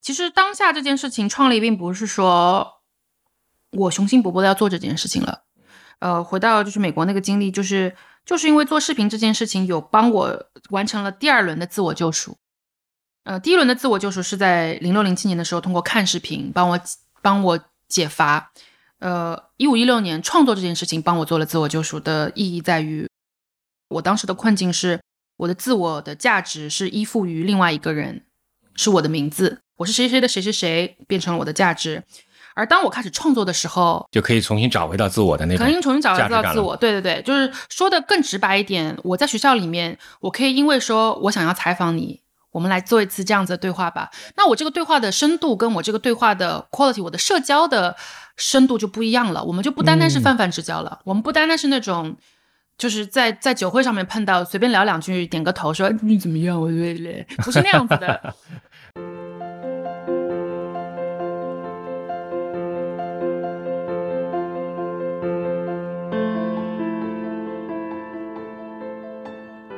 其实当下这件事情创立，并不是说我雄心勃勃的要做这件事情了。呃，回到就是美国那个经历，就是就是因为做视频这件事情，有帮我完成了第二轮的自我救赎。呃，第一轮的自我救赎是在零六零七年的时候，通过看视频帮我帮我解乏。呃，一五一六年创作这件事情帮我做了自我救赎的意义在于，我当时的困境是我的自我的价值是依附于另外一个人，是我的名字。我是谁谁的谁谁谁，变成了我的价值。而当我开始创作的时候，就可以重新找回到自我的那种，重新重新找回到自我。对对对，就是说的更直白一点，我在学校里面，我可以因为说我想要采访你，我们来做一次这样子的对话吧。那我这个对话的深度，跟我这个对话的 quality，我的社交的深度就不一样了。我们就不单单是泛泛之交了，我们不单单是那种就是在在酒会上面碰到，随便聊两句，点个头说你怎么样，我累累，不是那样子的。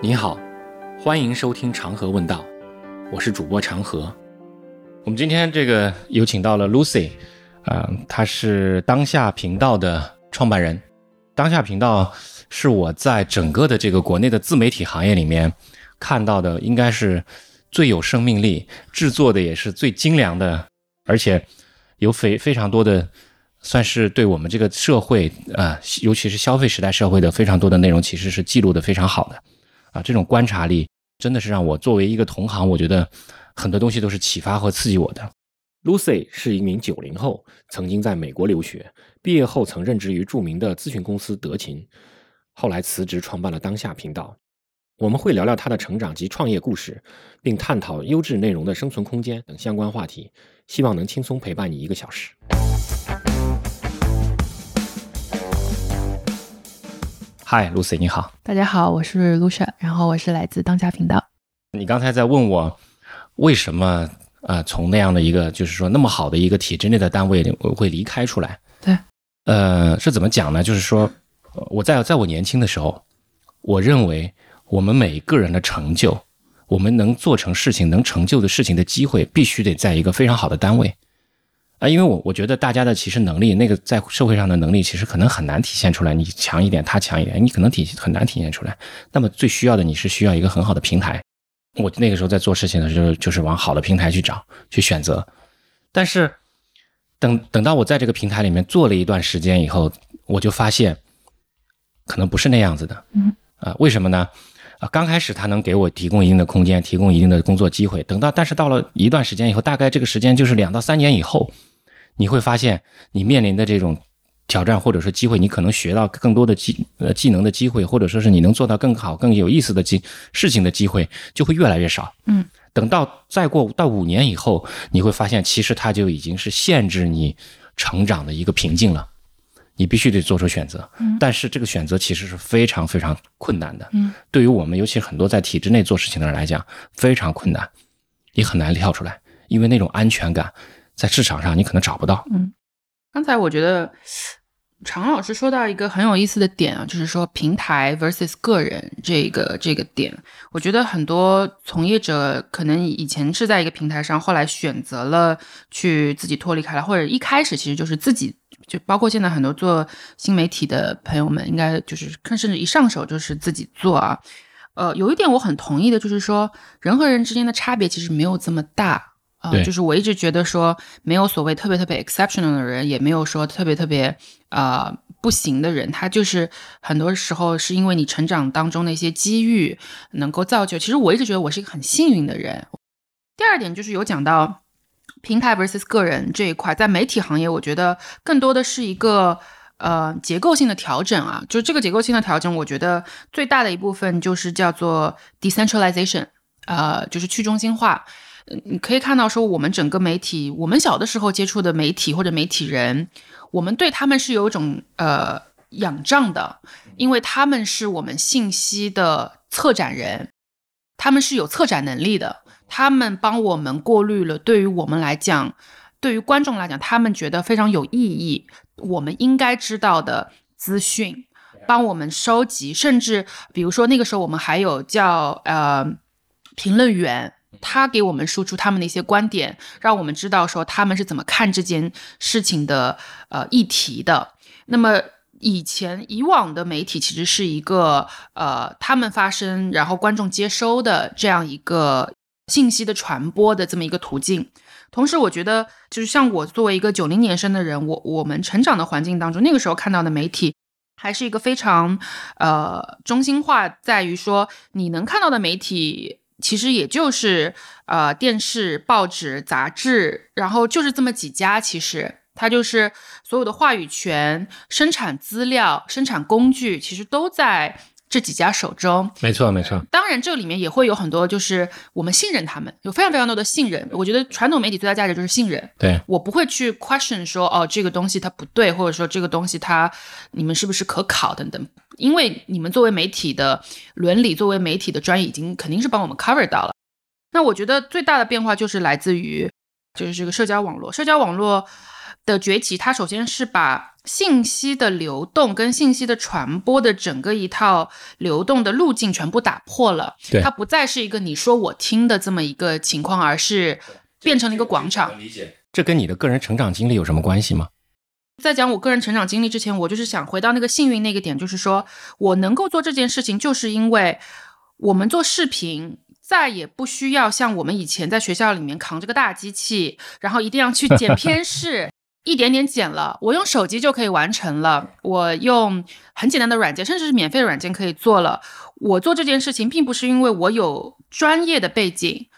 你好，欢迎收听长河问道，我是主播长河。我们今天这个有请到了 Lucy，啊，她是当下频道的创办人。当下频道是我在整个的这个国内的自媒体行业里面看到的，应该是最有生命力、制作的也是最精良的，而且有非非常多的，算是对我们这个社会啊，尤其是消费时代社会的非常多的内容，其实是记录的非常好的。啊，这种观察力真的是让我作为一个同行，我觉得很多东西都是启发和刺激我的。Lucy 是一名九零后，曾经在美国留学，毕业后曾任职于著名的咨询公司德勤，后来辞职创办了当下频道。我们会聊聊他的成长及创业故事，并探讨优质内容的生存空间等相关话题，希望能轻松陪伴你一个小时。嗨，Lucy，你好。大家好，我是 Lucia，然后我是来自当家频道。你刚才在问我为什么呃从那样的一个就是说那么好的一个体制内的单位会离开出来？对，呃是怎么讲呢？就是说我在在我年轻的时候，我认为我们每一个人的成就，我们能做成事情、能成就的事情的机会，必须得在一个非常好的单位。啊，因为我我觉得大家的其实能力，那个在社会上的能力，其实可能很难体现出来。你强一点，他强一点，你可能体很难体现出来。那么最需要的，你是需要一个很好的平台。我那个时候在做事情的时候，就是往好的平台去找，去选择。但是等等到我在这个平台里面做了一段时间以后，我就发现可能不是那样子的。嗯啊，为什么呢？啊，刚开始他能给我提供一定的空间，提供一定的工作机会。等到但是到了一段时间以后，大概这个时间就是两到三年以后。你会发现，你面临的这种挑战或者说机会，你可能学到更多的技呃技能的机会，或者说是你能做到更好、更有意思的机事情的机会，就会越来越少。嗯，等到再过到五年以后，你会发现，其实它就已经是限制你成长的一个瓶颈了。你必须得做出选择。嗯，但是这个选择其实是非常非常困难的。嗯，对于我们，尤其很多在体制内做事情的人来讲，非常困难，也很难跳出来，因为那种安全感。在市场上，你可能找不到。嗯，刚才我觉得常老师说到一个很有意思的点啊，就是说平台 versus 个人这个这个点，我觉得很多从业者可能以前是在一个平台上，后来选择了去自己脱离开来，或者一开始其实就是自己，就包括现在很多做新媒体的朋友们，应该就是看甚至一上手就是自己做啊。呃，有一点我很同意的，就是说人和人之间的差别其实没有这么大。啊，就是我一直觉得说，没有所谓特别特别 exceptional 的人，也没有说特别特别呃不行的人，他就是很多时候是因为你成长当中的一些机遇能够造就。其实我一直觉得我是一个很幸运的人。第二点就是有讲到平台 versus 个人这一块，在媒体行业，我觉得更多的是一个呃结构性的调整啊，就是这个结构性的调整，我觉得最大的一部分就是叫做 decentralization，呃，就是去中心化。你可以看到，说我们整个媒体，我们小的时候接触的媒体或者媒体人，我们对他们是有一种呃仰仗的，因为他们是我们信息的策展人，他们是有策展能力的，他们帮我们过滤了对于我们来讲，对于观众来讲，他们觉得非常有意义，我们应该知道的资讯，帮我们收集，甚至比如说那个时候我们还有叫呃评论员。他给我们输出他们的一些观点，让我们知道说他们是怎么看这件事情的呃议题的。那么以前以往的媒体其实是一个呃他们发声，然后观众接收的这样一个信息的传播的这么一个途径。同时，我觉得就是像我作为一个九零年生的人，我我们成长的环境当中，那个时候看到的媒体还是一个非常呃中心化，在于说你能看到的媒体其实也就是呃电视、报纸、杂志，然后就是这么几家，其实它就是所有的话语权、生产资料、生产工具，其实都在。这几家手中，没错没错。当然，这里面也会有很多，就是我们信任他们，有非常非常多的信任。我觉得传统媒体最大价值就是信任。对我不会去 question 说，哦，这个东西它不对，或者说这个东西它你们是不是可考等等，因为你们作为媒体的伦理，作为媒体的专业，已经肯定是帮我们 cover 到了。那我觉得最大的变化就是来自于，就是这个社交网络，社交网络的崛起，它首先是把。信息的流动跟信息的传播的整个一套流动的路径全部打破了，它不再是一个你说我听的这么一个情况，而是变成了一个广场。理解。这跟你的个人成长经历有什么关系吗？在讲我个人成长经历之前，我就是想回到那个幸运那个点，就是说我能够做这件事情，就是因为我们做视频再也不需要像我们以前在学校里面扛着个大机器，然后一定要去剪片 式。一点点剪了，我用手机就可以完成了。我用很简单的软件，甚至是免费的软件可以做了。我做这件事情，并不是因为我有专业的背景。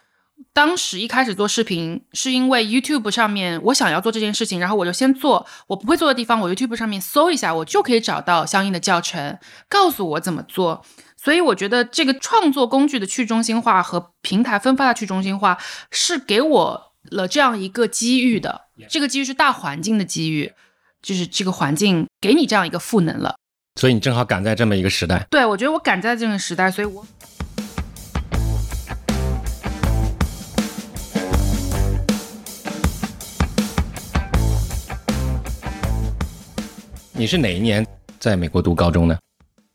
当时一开始做视频，是因为 YouTube 上面我想要做这件事情，然后我就先做。我不会做的地方，我 YouTube 上面搜一下，我就可以找到相应的教程，告诉我怎么做。所以我觉得这个创作工具的去中心化和平台分发的去中心化，是给我。了这样一个机遇的，这个机遇是大环境的机遇，就是这个环境给你这样一个赋能了，所以你正好赶在这么一个时代。对，我觉得我赶在这个时代，所以我。你是哪一年在美国读高中呢？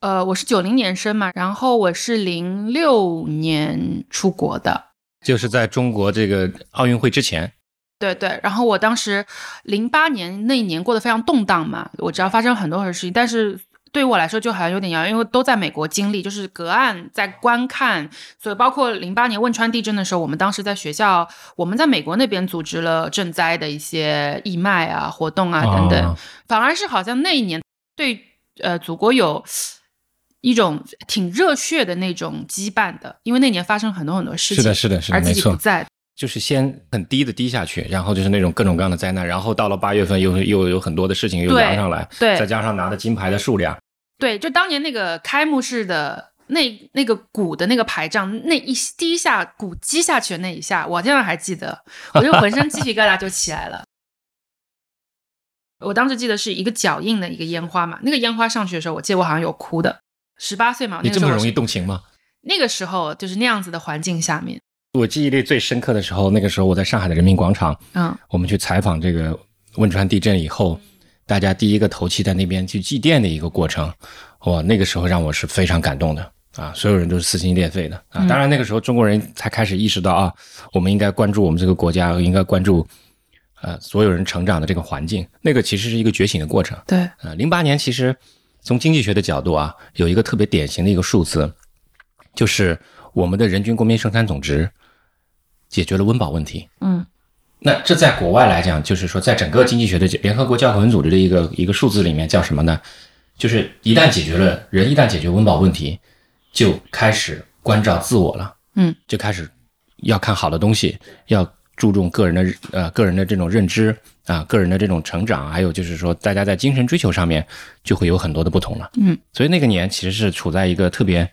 呃，我是九零年生嘛，然后我是零六年出国的。就是在中国这个奥运会之前，对对。然后我当时零八年那一年过得非常动荡嘛，我知道发生很多很多事情，但是对于我来说就好像有点遥远，因为都在美国经历，就是隔岸在观看。所以包括零八年汶川地震的时候，我们当时在学校，我们在美国那边组织了赈灾的一些义卖啊活动啊等等，反而是好像那一年对呃祖国有。一种挺热血的那种羁绊的，因为那年发生很多很多事情，是的，是的，是的，没错，在就是先很低的低下去，然后就是那种各种各样的灾难，然后到了八月份又又有很多的事情又扬上来，对，再加上拿的金牌的数量，对，就当年那个开幕式的那那个鼓的那个排仗，那一第一下鼓击下去的那一下，我现在还记得，我就浑身鸡皮疙瘩就起来了。我当时记得是一个脚印的一个烟花嘛，那个烟花上去的时候，我记得我好像有哭的。十八岁嘛，你这么容易动情吗？那个时候就是那样子的环境下面，我记忆力最深刻的时候，那个时候我在上海的人民广场，嗯，我们去采访这个汶川地震以后，大家第一个头七在那边去祭奠的一个过程，哇，那个时候让我是非常感动的啊，所有人都是撕心裂肺的啊。当然那个时候中国人才开始意识到啊，我们应该关注我们这个国家，应该关注呃所有人成长的这个环境，那个其实是一个觉醒的过程。对，呃，零八年其实。从经济学的角度啊，有一个特别典型的一个数字，就是我们的人均国民生产总值解决了温饱问题。嗯，那这在国外来讲，就是说在整个经济学的联合国教科文组织的一个一个数字里面叫什么呢？就是一旦解决了人一旦解决温饱问题，就开始关照自我了。嗯，就开始要看好的东西，要。注重个人的呃个人的这种认知啊，个人的这种成长，还有就是说，大家在精神追求上面就会有很多的不同了。嗯，所以那个年其实是处在一个特别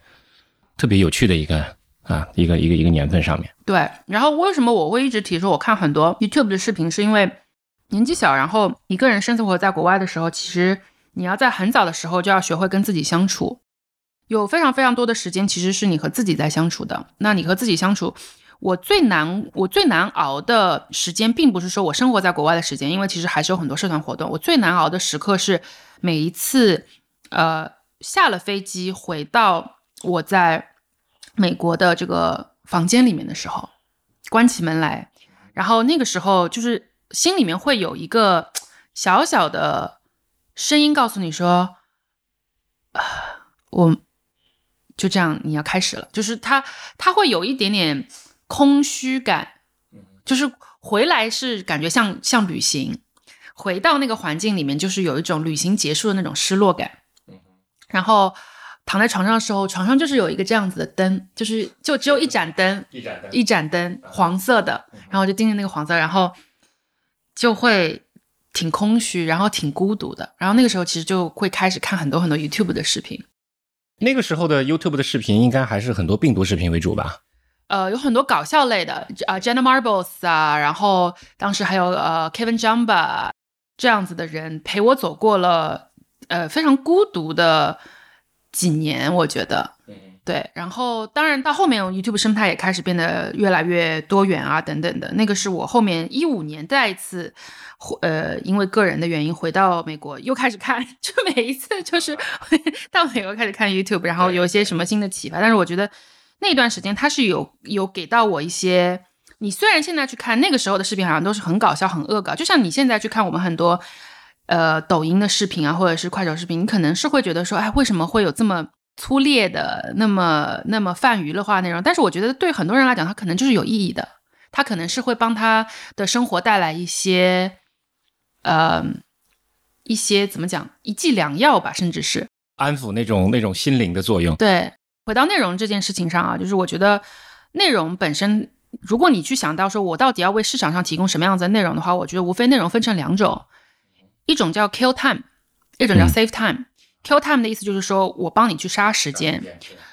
特别有趣的一个啊一个一个一个年份上面。对，然后为什么我会一直提说我看很多 YouTube 的视频，是因为年纪小，然后一个人生活在国外的时候，其实你要在很早的时候就要学会跟自己相处，有非常非常多的时间其实是你和自己在相处的。那你和自己相处。我最难，我最难熬的时间，并不是说我生活在国外的时间，因为其实还是有很多社团活动。我最难熬的时刻是每一次，呃，下了飞机回到我在美国的这个房间里面的时候，关起门来，然后那个时候就是心里面会有一个小小的声音告诉你说，啊，我就这样，你要开始了，就是他他会有一点点空虚感，就是回来是感觉像像旅行，回到那个环境里面，就是有一种旅行结束的那种失落感，然后。躺在床上的时候，床上就是有一个这样子的灯，就是就只有一盏灯，一盏灯，一盏灯，黄色的，然后就盯着那个黄色，然后就会挺空虚，然后挺孤独的。然后那个时候其实就会开始看很多很多 YouTube 的视频。那个时候的 YouTube 的视频应该还是很多病毒视频为主吧？呃，有很多搞笑类的啊，Jenna Marbles 啊，然后当时还有呃 Kevin Jamba 这样子的人陪我走过了呃非常孤独的。几年，我觉得，对，然后当然到后面，YouTube 生态也开始变得越来越多元啊，等等的。那个是我后面一五年再一次，呃，因为个人的原因回到美国，又开始看，就每一次就是 到美国开始看 YouTube，然后有一些什么新的启发。但是我觉得那段时间他是有有给到我一些，你虽然现在去看那个时候的视频，好像都是很搞笑、很恶搞，就像你现在去看我们很多。呃，抖音的视频啊，或者是快手视频，你可能是会觉得说，哎，为什么会有这么粗劣的、那么那么泛娱乐化内容？但是我觉得对很多人来讲，它可能就是有意义的，它可能是会帮他的生活带来一些，呃，一些怎么讲，一剂良药吧，甚至是安抚那种那种心灵的作用。对，回到内容这件事情上啊，就是我觉得内容本身，如果你去想到说我到底要为市场上提供什么样子的内容的话，我觉得无非内容分成两种。一种叫 kill time，一种叫 save time。kill time 的意思就是说我帮你去杀时间，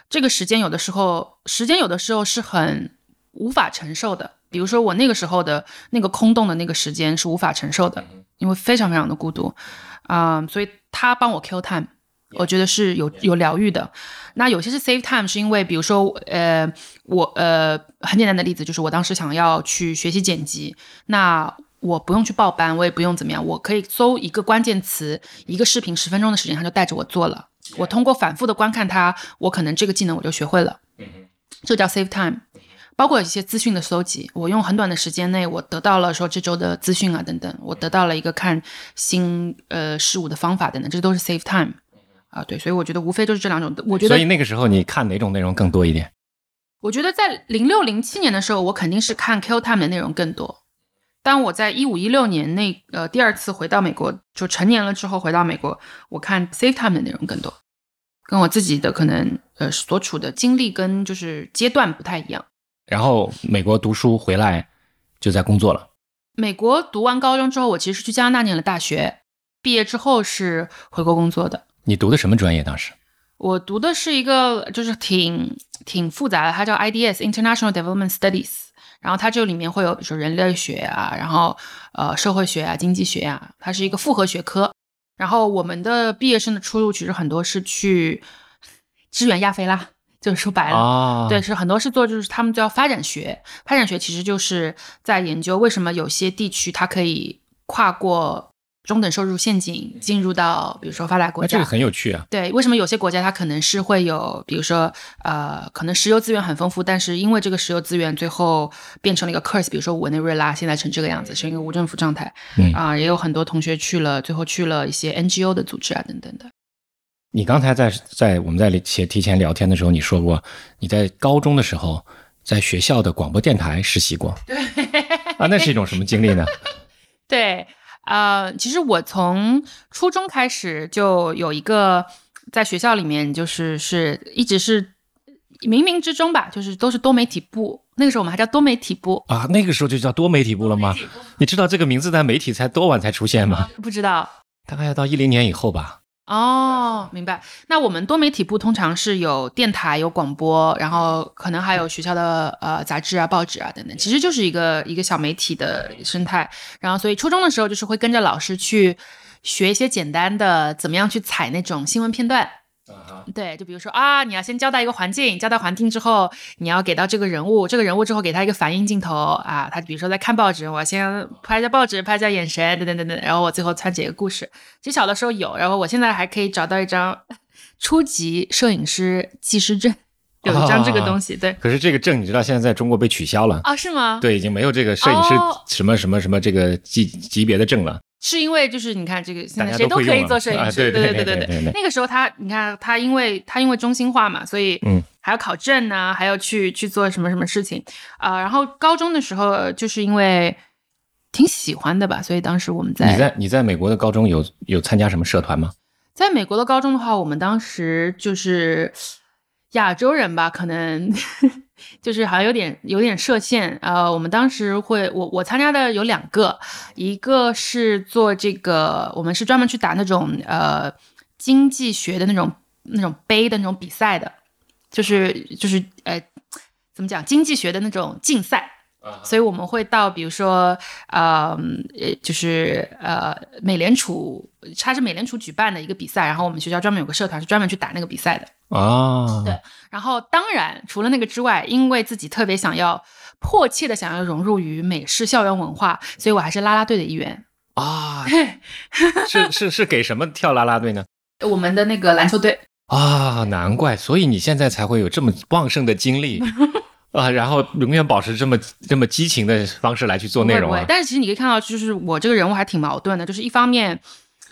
这个时间有的时候，时间有的时候是很无法承受的。比如说我那个时候的那个空洞的那个时间是无法承受的，因为非常非常的孤独啊，所以他帮我 kill time，我觉得是有有疗愈的。那有些是 save time，是因为比如说呃我呃很简单的例子就是我当时想要去学习剪辑，那。我不用去报班，我也不用怎么样，我可以搜一个关键词，一个视频十分钟的时间，他就带着我做了。我通过反复的观看它，我可能这个技能我就学会了。这叫 save time。包括一些资讯的搜集，我用很短的时间内，我得到了说这周的资讯啊等等，我得到了一个看新呃事物的方法等等，这都是 save time 啊。对，所以我觉得无非就是这两种。我觉得，所以那个时候你看哪种内容更多一点？我觉得在零六零七年的时候，我肯定是看 kill time 的内容更多。当我在一五一六年那呃第二次回到美国，就成年了之后回到美国，我看 save time 的内容更多，跟我自己的可能呃所处的经历跟就是阶段不太一样。然后美国读书回来就在工作了。美国读完高中之后，我其实去加拿大念了大学，毕业之后是回国工作的。你读的什么专业当时？我读的是一个就是挺挺复杂的，它叫 IDS International Development Studies。然后它这里面会有，比如说人类学啊，然后呃社会学啊、经济学啊，它是一个复合学科。然后我们的毕业生的出路其实很多是去支援亚非拉，就是说白了，对，是很多是做就是他们叫发展学，发展学其实就是在研究为什么有些地区它可以跨过。中等收入陷阱进入到，比如说发达国家，这个很有趣啊。对，为什么有些国家它可能是会有，比如说，呃，可能石油资源很丰富，但是因为这个石油资源最后变成了一个 curse，比如说委内瑞拉现在成这个样子，是一个无政府状态。嗯啊，也有很多同学去了，最后去了一些 NGO 的组织啊，等等的。你刚才在在我们在前提前聊天的时候，你说过你在高中的时候在学校的广播电台实习过。对啊，那是一种什么经历呢？对。呃，其实我从初中开始就有一个在学校里面，就是是一直是冥冥之中吧，就是都是多媒体部。那个时候我们还叫多媒体部啊，那个时候就叫多媒体部了吗？你知道这个名字在媒体才多晚才出现吗？不知道，大概要到一零年以后吧。哦，明白。那我们多媒体部通常是有电台、有广播，然后可能还有学校的呃杂志啊、报纸啊等等，其实就是一个一个小媒体的生态。然后，所以初中的时候就是会跟着老师去学一些简单的怎么样去采那种新闻片段。对，就比如说啊，你要先交代一个环境，交代环境之后，你要给到这个人物，这个人物之后给他一个反应镜头啊，他比如说在看报纸，我先拍一下报纸，拍一下眼神，等等等等，然后我最后串起一个故事。其实小的时候有，然后我现在还可以找到一张初级摄影师技师证，有一张这个东西。对，可是这个证你知道现在在中国被取消了啊？是吗？对，已经没有这个摄影师什么什么什么这个级级别的证了。是因为就是你看这个现在谁都可以做摄影师，对对对对对。那个时候他你看他因为他因为中心化嘛，所以嗯还要考证呢，还要去去做什么什么事情啊。然后高中的时候就是因为挺喜欢的吧，所以当时我们在你在你在美国的高中有有参加什么社团吗？在美国的高中的话，我们当时就是亚洲人吧，可能。就是好像有点有点设限，呃，我们当时会，我我参加的有两个，一个是做这个，我们是专门去打那种呃经济学的那种那种杯的那种比赛的，就是就是呃怎么讲经济学的那种竞赛。所以我们会到，比如说，呃，就是呃，美联储，它是美联储举办的一个比赛，然后我们学校专门有个社团是专门去打那个比赛的啊。对，然后当然除了那个之外，因为自己特别想要迫切的想要融入于美式校园文化，所以我还是啦啦队的一员啊。是是是给什么跳啦啦队呢？我们的那个篮球队啊，难怪，所以你现在才会有这么旺盛的精力。啊，然后永远保持这么这么激情的方式来去做内容啊！但是其实你可以看到，就是我这个人物还挺矛盾的，就是一方面，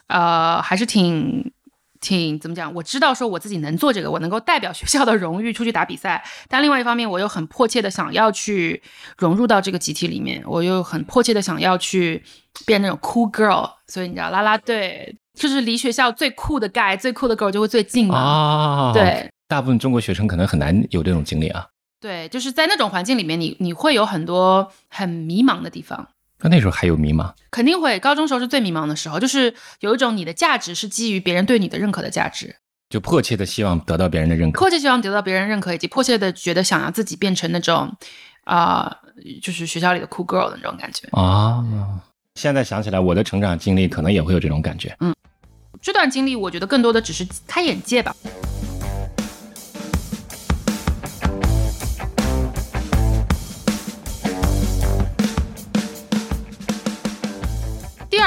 呃，还是挺挺怎么讲？我知道说我自己能做这个，我能够代表学校的荣誉出去打比赛，但另外一方面，我又很迫切的想要去融入到这个集体里面，我又很迫切的想要去变那种 cool girl，所以你知道，啦啦队就是离学校最酷的 guy、最酷的 girl 就会最近嘛。啊，对，大部分中国学生可能很难有这种经历啊。对，就是在那种环境里面，你你会有很多很迷茫的地方。那那时候还有迷茫？肯定会，高中时候是最迷茫的时候，就是有一种你的价值是基于别人对你的认可的价值，就迫切的希望得到别人的认可，迫切希望得到别人认可，以及迫切的觉得想要自己变成那种啊，就是学校里的酷 girl 的那种感觉啊。现在想起来，我的成长经历可能也会有这种感觉。嗯，这段经历我觉得更多的只是开眼界吧。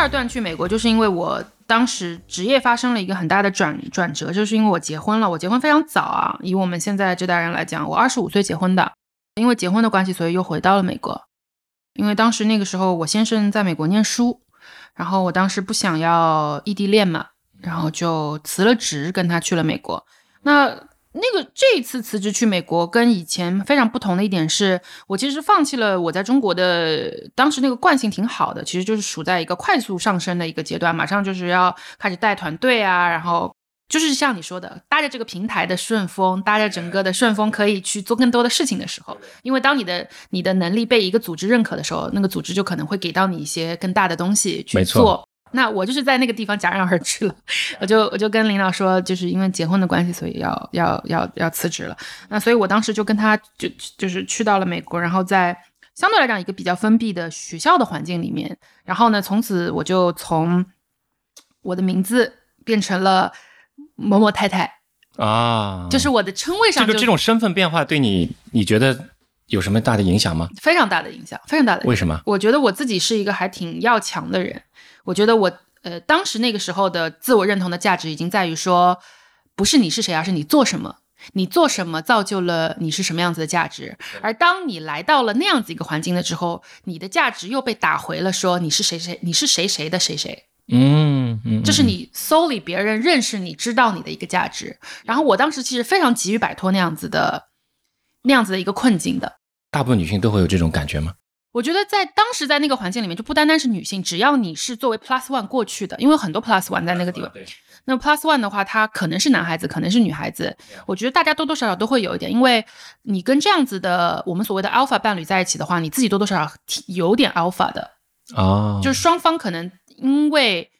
二段去美国，就是因为我当时职业发生了一个很大的转转折，就是因为我结婚了。我结婚非常早啊，以我们现在这代人来讲，我二十五岁结婚的。因为结婚的关系，所以又回到了美国。因为当时那个时候，我先生在美国念书，然后我当时不想要异地恋嘛，然后就辞了职，跟他去了美国。那那个这一次辞职去美国，跟以前非常不同的一点是，我其实放弃了我在中国的当时那个惯性挺好的，其实就是处在一个快速上升的一个阶段，马上就是要开始带团队啊，然后就是像你说的，搭着这个平台的顺风，搭着整个的顺风，可以去做更多的事情的时候，因为当你的你的能力被一个组织认可的时候，那个组织就可能会给到你一些更大的东西去做。那我就是在那个地方戛然而止了，我就我就跟领导说，就是因为结婚的关系，所以要要要要辞职了。那所以我当时就跟他就就是去到了美国，然后在相对来讲一个比较封闭的学校的环境里面，然后呢，从此我就从我的名字变成了某某太太啊，就是我的称谓上这个这种身份变化对你你觉得有什么大的影响吗？非常大的影响，非常大的。为什么？我觉得我自己是一个还挺要强的人。我觉得我呃，当时那个时候的自我认同的价值已经在于说，不是你是谁，而是你做什么，你做什么造就了你是什么样子的价值。而当你来到了那样子一个环境了之后，你的价值又被打回了，说你是谁谁，你是谁谁的谁谁。嗯嗯，这是你 solely 别人认识你知道你的一个价值。然后我当时其实非常急于摆脱那样子的那样子的一个困境的。大部分女性都会有这种感觉吗？我觉得在当时在那个环境里面，就不单单是女性，只要你是作为 plus one 过去的，因为很多 plus one 在那个地方。那 plus one 的话，他可能是男孩子，可能是女孩子。我觉得大家多多少少都会有一点，因为你跟这样子的我们所谓的 alpha 伴侣在一起的话，你自己多多少少有点 alpha 的啊，就是双方可能因为。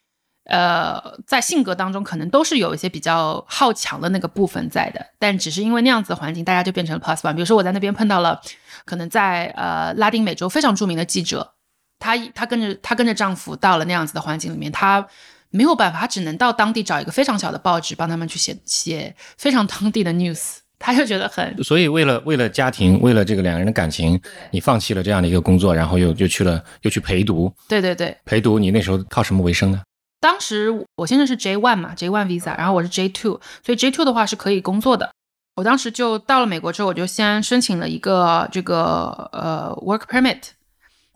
呃，在性格当中可能都是有一些比较好强的那个部分在的，但只是因为那样子的环境，大家就变成了 plus one。比如说我在那边碰到了，可能在呃拉丁美洲非常著名的记者，她她跟着她跟着丈夫到了那样子的环境里面，她没有办法，她只能到当地找一个非常小的报纸帮他们去写写非常当地的 news，她就觉得很。所以为了为了家庭，为了这个两个人的感情，你放弃了这样的一个工作，然后又又去了又去陪读。对对对，陪读，你那时候靠什么为生呢？当时我先生是 J one 嘛，J one visa，然后我是 J two，所以 J two 的话是可以工作的。我当时就到了美国之后，我就先申请了一个这个呃 work permit，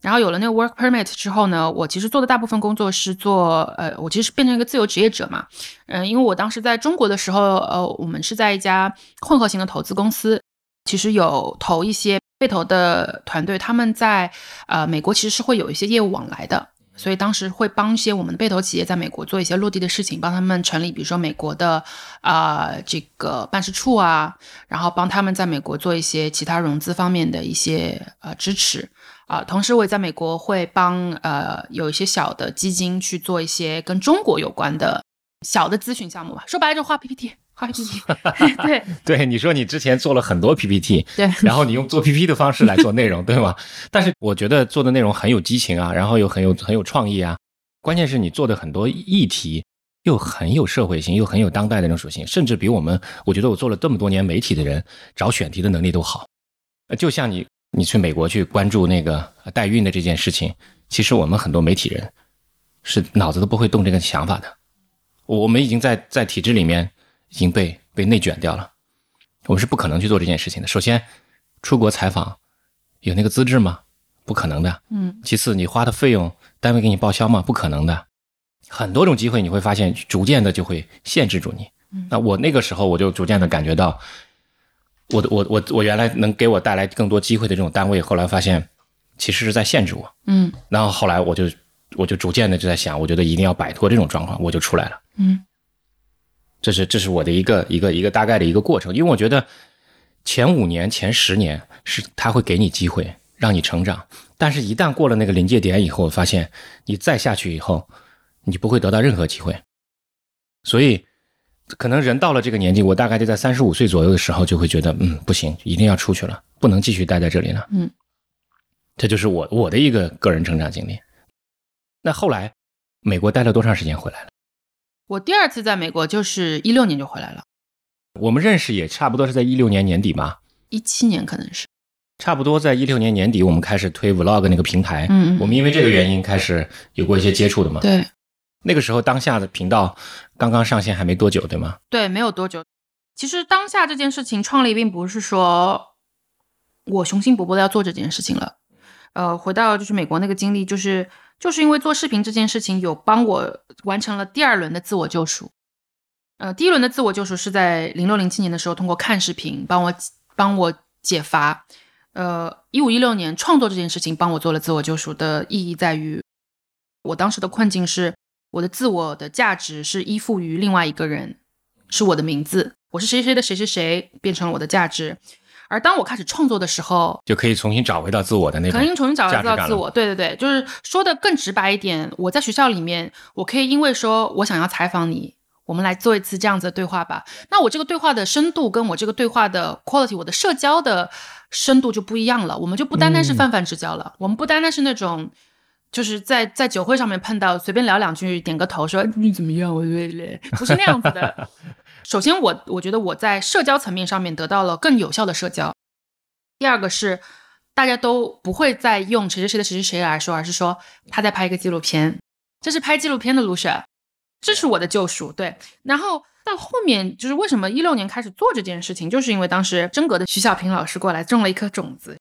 然后有了那个 work permit 之后呢，我其实做的大部分工作是做呃，我其实变成一个自由职业者嘛，嗯，因为我当时在中国的时候，呃，我们是在一家混合型的投资公司，其实有投一些被投的团队，他们在呃美国其实是会有一些业务往来的。所以当时会帮一些我们的被投企业在美国做一些落地的事情，帮他们成立，比如说美国的啊这个办事处啊，然后帮他们在美国做一些其他融资方面的一些呃支持啊。同时我也在美国会帮呃有一些小的基金去做一些跟中国有关的小的咨询项目吧。说白了就画 PPT。画 PPT，对 对，你说你之前做了很多 PPT，对，然后你用做 PPT 的方式来做内容，对吗？但是我觉得做的内容很有激情啊，然后又很有很有创意啊，关键是你做的很多议题又很有社会性，又很有当代的那种属性，甚至比我们，我觉得我做了这么多年媒体的人找选题的能力都好。就像你，你去美国去关注那个代孕的这件事情，其实我们很多媒体人是脑子都不会动这个想法的，我们已经在在体制里面。已经被被内卷掉了，我们是不可能去做这件事情的。首先，出国采访有那个资质吗？不可能的。嗯。其次，你花的费用单位给你报销吗？不可能的。很多种机会你会发现，逐渐的就会限制住你。那我那个时候我就逐渐的感觉到，我的我我我原来能给我带来更多机会的这种单位，后来发现其实是在限制我。嗯。然后后来我就我就逐渐的就在想，我觉得一定要摆脱这种状况，我就出来了。嗯。这是这是我的一个一个一个大概的一个过程，因为我觉得前五年前十年是他会给你机会让你成长，但是一旦过了那个临界点以后，我发现你再下去以后，你不会得到任何机会。所以可能人到了这个年纪，我大概就在三十五岁左右的时候，就会觉得嗯不行，一定要出去了，不能继续待在这里了。嗯，这就是我我的一个个人成长经历。那后来美国待了多长时间回来了？我第二次在美国就是一六年就回来了，我们认识也差不多是在一六年年底嘛，一七年可能是，差不多在一六年年底我们开始推 vlog 那个平台，嗯，我们因为这个原因开始有过一些接触的嘛，对，那个时候当下的频道刚刚上线还没多久，对吗？对，没有多久。其实当下这件事情创立并不是说我雄心勃勃的要做这件事情了，呃，回到就是美国那个经历就是。就是因为做视频这件事情，有帮我完成了第二轮的自我救赎。呃，第一轮的自我救赎是在零六零七年的时候，通过看视频帮我帮我解乏。呃，一五一六年创作这件事情帮我做了自我救赎的意义在于，我当时的困境是，我的自我的价值是依附于另外一个人，是我的名字，我是谁谁的谁谁谁，变成了我的价值。而当我开始创作的时候，就可以重新找回到自我的那种，可以重新找回到自我。对对对，就是说的更直白一点，我在学校里面，我可以因为说我想要采访你，我们来做一次这样子的对话吧。那我这个对话的深度跟我这个对话的 quality，我的社交的深度就不一样了。我们就不单单是泛泛之交了，我们不单单是那种就是在在酒会上面碰到，随便聊两句，点个头说你怎么样，我累，不是那样子的。首先，我我觉得我在社交层面上面得到了更有效的社交。第二个是，大家都不会再用谁谁谁的谁谁谁来说，而是说他在拍一个纪录片，这是拍纪录片的 Lucia，这是我的救赎。对，然后到后面就是为什么一六年开始做这件事情，就是因为当时真格的徐小平老师过来种了一颗种子。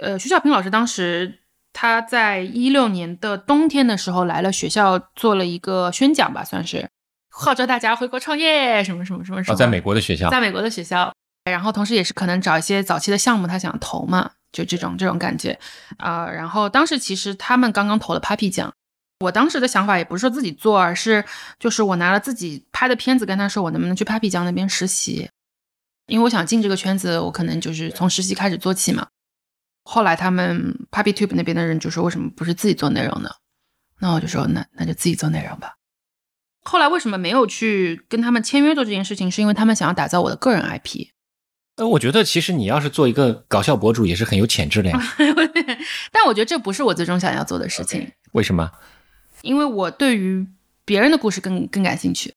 呃，徐小平老师当时他在一六年的冬天的时候来了学校做了一个宣讲吧，算是。号召大家回国创业，什么什么什么什么？在美国的学校，在美国的学校，然后同时也是可能找一些早期的项目，他想投嘛，就这种这种感觉啊。然后当时其实他们刚刚投了 Papi 奖，我当时的想法也不是说自己做，而是就是我拿了自己拍的片子跟他说，我能不能去 Papi 酱那边实习，因为我想进这个圈子，我可能就是从实习开始做起嘛。后来他们 Papi Tube 那边的人就说，为什么不是自己做内容呢？那我就说，那那就自己做内容吧。后来为什么没有去跟他们签约做这件事情？是因为他们想要打造我的个人 IP。呃，我觉得其实你要是做一个搞笑博主，也是很有潜质的呀。但我觉得这不是我最终想要做的事情。为什么？因为我对于别人的故事更更感兴趣。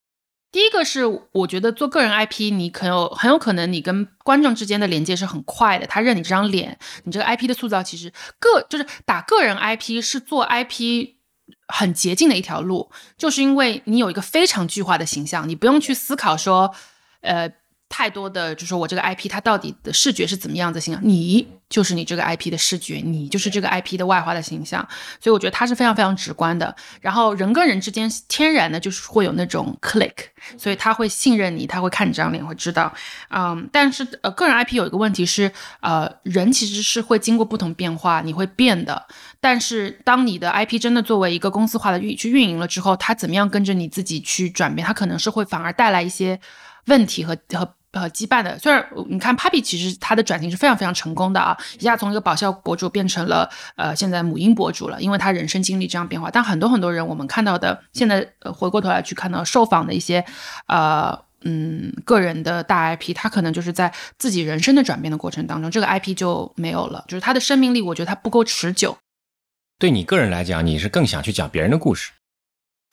第一个是我觉得做个人 IP，你可有很有可能你跟观众之间的连接是很快的，他认你这张脸，你这个 IP 的塑造其实个就是打个人 IP 是做 IP。很捷径的一条路，就是因为你有一个非常具化的形象，你不用去思考说，呃，太多的，就是说我这个 IP 它到底的视觉是怎么样的形象，你就是你这个 IP 的视觉，你就是这个 IP 的外化的形象，所以我觉得它是非常非常直观的。然后人跟人之间天然的就是会有那种 click，所以他会信任你，他会看你这张脸，会知道，嗯，但是呃，个人 IP 有一个问题是，呃，人其实是会经过不同变化，你会变的。但是当你的 IP 真的作为一个公司化的运去运营了之后，它怎么样跟着你自己去转变？它可能是会反而带来一些问题和和呃羁绊的。虽然你看 Papi 其实他的转型是非常非常成功的啊，一下从一个搞笑博主变成了呃现在母婴博主了，因为他人生经历这样变化。但很多很多人我们看到的现在呃回过头来去看到受访的一些呃嗯个人的大 IP，他可能就是在自己人生的转变的过程当中，这个 IP 就没有了，就是他的生命力，我觉得他不够持久。对你个人来讲，你是更想去讲别人的故事。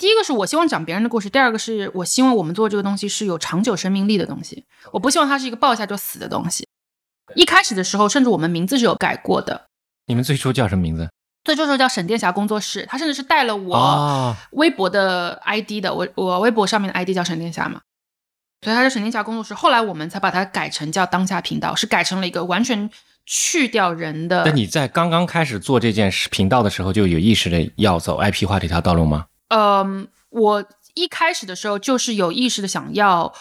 第一个是我希望讲别人的故事，第二个是我希望我们做这个东西是有长久生命力的东西。我不希望它是一个爆一下就死的东西。一开始的时候，甚至我们名字是有改过的。你们最初叫什么名字？最初时候叫沈殿霞工作室，他甚至是带了我微博的 ID 的。我我微博上面的 ID 叫沈殿霞嘛，所以他是沈殿霞工作室。后来我们才把它改成叫当下频道，是改成了一个完全。去掉人的。那你在刚刚开始做这件事频道的时候，就有意识的要走 IP 化这条道路吗？嗯，我一开始的时候就是有意识的想要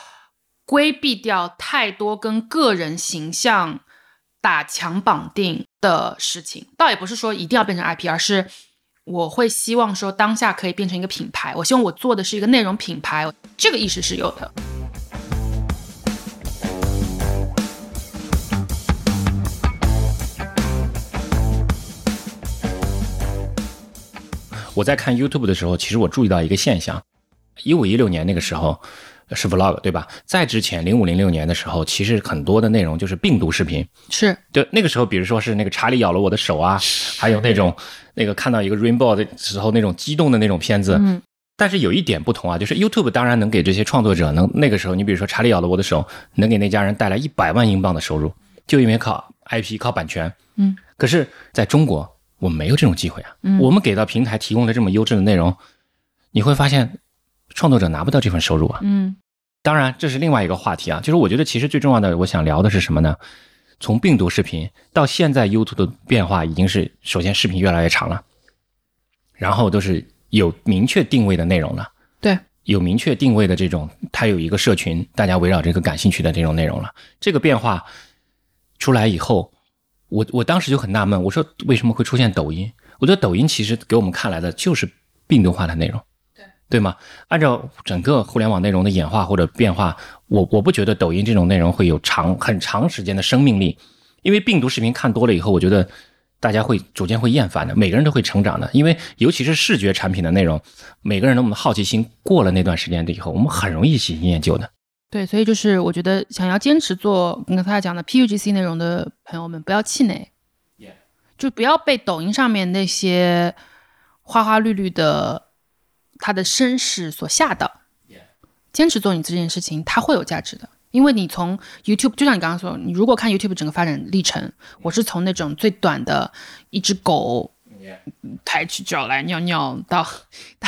规避掉太多跟个人形象打强绑定的事情。倒也不是说一定要变成 IP，而是我会希望说当下可以变成一个品牌。我希望我做的是一个内容品牌，这个意识是有的。我在看 YouTube 的时候，其实我注意到一个现象：一五一六年那个时候是 Vlog，对吧？在之前零五零六年的时候，其实很多的内容就是病毒视频。是，就，那个时候，比如说是那个查理咬了我的手啊，还有那种那个看到一个 Rainbow 的时候那种激动的那种片子。嗯。但是有一点不同啊，就是 YouTube 当然能给这些创作者能那个时候，你比如说查理咬了我的手，能给那家人带来一百万英镑的收入，就因为靠 IP 靠版权。嗯。可是在中国。我们没有这种机会啊！我们给到平台提供了这么优质的内容，你会发现创作者拿不到这份收入啊。嗯，当然这是另外一个话题啊。就是我觉得其实最重要的，我想聊的是什么呢？从病毒视频到现在 YouTube 的变化，已经是首先视频越来越长了，然后都是有明确定位的内容了。对，有明确定位的这种，它有一个社群，大家围绕这个感兴趣的这种内容了。这个变化出来以后。我我当时就很纳闷，我说为什么会出现抖音？我觉得抖音其实给我们看来的就是病毒化的内容，对对吗？按照整个互联网内容的演化或者变化，我我不觉得抖音这种内容会有长很长时间的生命力，因为病毒视频看多了以后，我觉得大家会逐渐会厌烦的，每个人都会成长的，因为尤其是视觉产品的内容，每个人的我们好奇心过了那段时间的以后，我们很容易喜新厌旧的。对，所以就是我觉得想要坚持做你刚才讲的 PUGC 内容的朋友们，不要气馁，就不要被抖音上面那些花花绿绿的他的身世所吓到。坚持做你这件事情，它会有价值的，因为你从 YouTube，就像你刚刚说，你如果看 YouTube 整个发展历程，我是从那种最短的一只狗。抬起脚来尿尿，到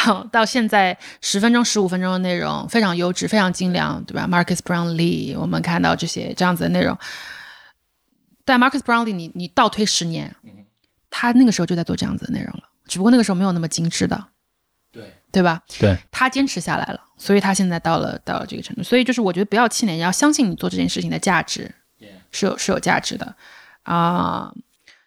到到现在十分钟、十五分钟的内容非常优质、非常精良，对吧？Marcus Brownlee，我们看到这些这样子的内容。但 Marcus Brownlee，你你倒推十年，他那个时候就在做这样子的内容了，只不过那个时候没有那么精致的，对对吧？对，他坚持下来了，所以他现在到了到了这个程度。所以就是我觉得不要气馁，你要相信你做这件事情的价值是有是有价值的啊。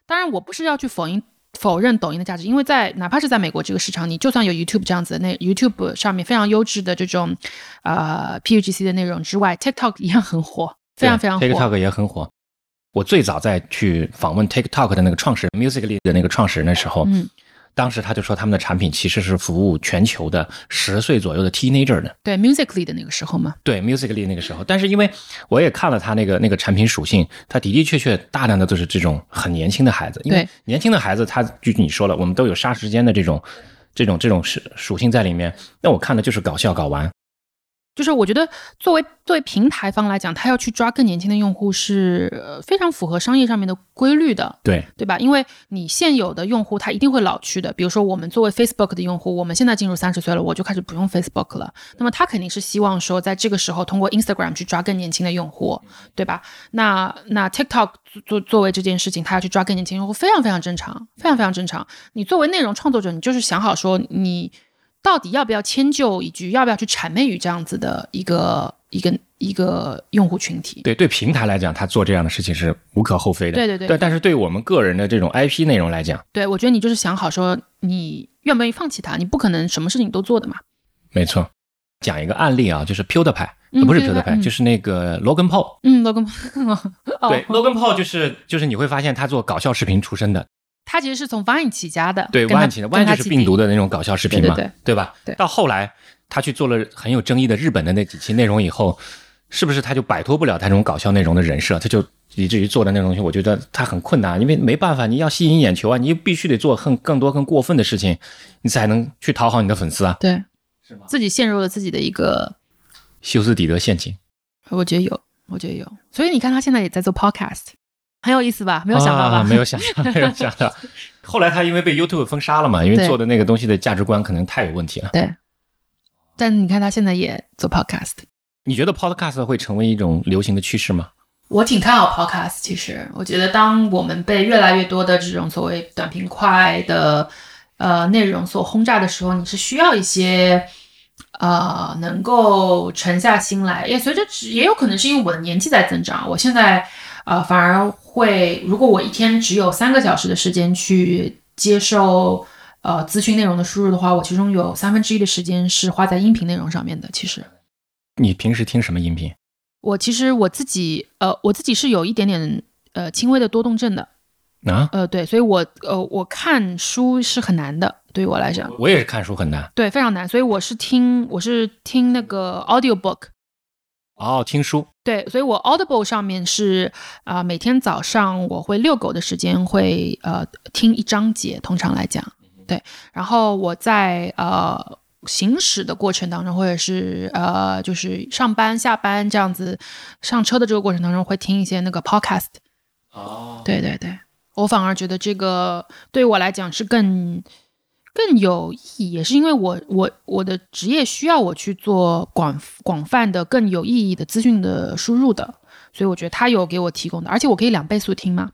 当然，我不是要去否认。否认抖音的价值，因为在哪怕是在美国这个市场，你就算有 YouTube 这样子的那 YouTube 上面非常优质的这种呃 PUGC 的内容之外，TikTok 一样很火，非常非常火。TikTok 也很火。我最早在去访问 TikTok 的那个创始人 Musically 的那个创始人的时候，嗯。当时他就说他们的产品其实是服务全球的十岁左右的 teenager 的。对，Musically 的那个时候嘛。对，Musically 那个时候，但是因为我也看了他那个那个产品属性，他的的确确大量的都是这种很年轻的孩子。因为年轻的孩子，他就你说了，我们都有杀时间的这种这种这种属属性在里面。那我看的就是搞笑搞玩。就是我觉得作为作为平台方来讲，他要去抓更年轻的用户是呃非常符合商业上面的规律的，对对吧？因为你现有的用户他一定会老去的。比如说我们作为 Facebook 的用户，我们现在进入三十岁了，我就开始不用 Facebook 了。那么他肯定是希望说，在这个时候通过 Instagram 去抓更年轻的用户，对吧？那那 TikTok 作作为这件事情，他要去抓更年轻用户，非常非常正常，非常非常正常。你作为内容创作者，你就是想好说你。到底要不要迁就，一句要不要去谄媚于这样子的一个一个一个用户群体？对对，平台来讲，他做这样的事情是无可厚非的。对对对。对，但是对我们个人的这种 IP 内容来讲，对我觉得你就是想好说，你愿不愿意放弃它？你不可能什么事情都做的嘛。没错。讲一个案例啊，就是 PewDiePie，不是 PewDiePie，就是那个 Logan Paul。嗯，Logan Paul。对，Logan Paul 就是就是你会发现他做搞笑视频出身的。他其实是从 Vine 起家的，对，Vine 起的，Vine 就是病毒的那种搞笑视频嘛，对对吧？对。到后来，他去做了很有争议的日本的那几期内容以后，是不是他就摆脱不了他这种搞笑内容的人设？他就以至于做的那种东西，我觉得他很困难，因为没办法，你要吸引眼球啊，你必须得做更更多更过分的事情，你才能去讨好你的粉丝啊。对，是吗？自己陷入了自己的一个修斯底德陷阱。我觉得有，我觉得有。所以你看，他现在也在做 Podcast。很有意思吧？没有想到吧？没有想到，没有想到。后来他因为被 YouTube 封杀了嘛，因为做的那个东西的价值观可能太有问题了。对。但你看他现在也做 Podcast。你觉得 Podcast 会成为一种流行的趋势吗？我挺看好 Podcast。其实，我觉得当我们被越来越多的这种所谓短平快的呃内容所轰炸的时候，你是需要一些呃能够沉下心来。也随着也有可能是因为我的年纪在增长，我现在。呃，反而会，如果我一天只有三个小时的时间去接受呃资讯内容的输入的话，我其中有三分之一的时间是花在音频内容上面的。其实，你平时听什么音频？我其实我自己呃，我自己是有一点点呃轻微的多动症的啊，呃对，所以我呃我看书是很难的，对于我来讲，我也是看书很难，对，非常难，所以我是听我是听那个 audio book。哦，听书对，所以我 Audible 上面是啊，每天早上我会遛狗的时间会呃听一章节，通常来讲对，然后我在呃行驶的过程当中，或者是呃就是上班下班这样子上车的这个过程当中，会听一些那个 Podcast。哦，对对对，我反而觉得这个对我来讲是更。更有意义，也是因为我我我的职业需要我去做广广泛的、更有意义的资讯的输入的，所以我觉得他有给我提供的，而且我可以两倍速听嘛，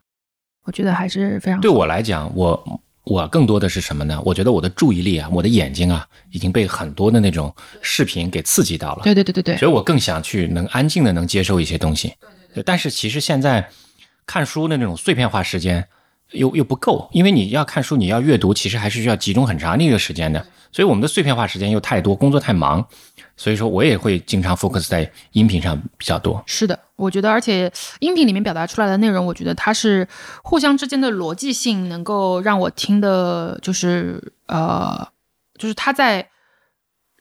我觉得还是非常。对我来讲，我我更多的是什么呢？我觉得我的注意力啊，我的眼睛啊，已经被很多的那种视频给刺激到了。对对对对对。所以我更想去能安静的能接受一些东西。对。但是其实现在看书的那种碎片化时间。又又不够，因为你要看书，你要阅读，其实还是需要集中很长的一个时间的。所以我们的碎片化时间又太多，工作太忙，所以说我也会经常 focus 在音频上比较多。是的，我觉得，而且音频里面表达出来的内容，我觉得它是互相之间的逻辑性能够让我听的，就是呃，就是它在。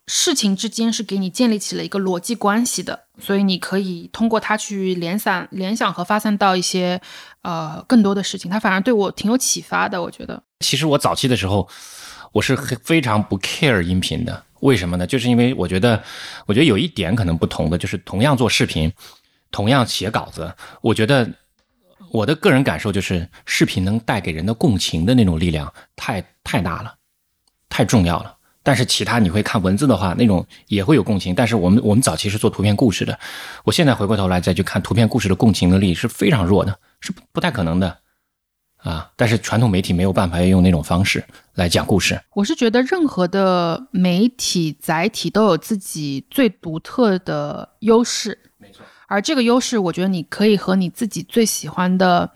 事情之间是给你建立起了一个逻辑关系的，所以你可以通过它去联散、联想和发散到一些呃更多的事情。它反而对我挺有启发的，我觉得。其实我早期的时候，我是非常不 care 音频的。为什么呢？就是因为我觉得，我觉得有一点可能不同的，就是同样做视频，同样写稿子，我觉得我的个人感受就是，视频能带给人的共情的那种力量太太大了，太重要了。但是其他你会看文字的话，那种也会有共情。但是我们我们早期是做图片故事的，我现在回过头来再去看图片故事的共情能力是非常弱的，是不太可能的啊。但是传统媒体没有办法用那种方式来讲故事。我是觉得任何的媒体载体都有自己最独特的优势，没错。而这个优势，我觉得你可以和你自己最喜欢的、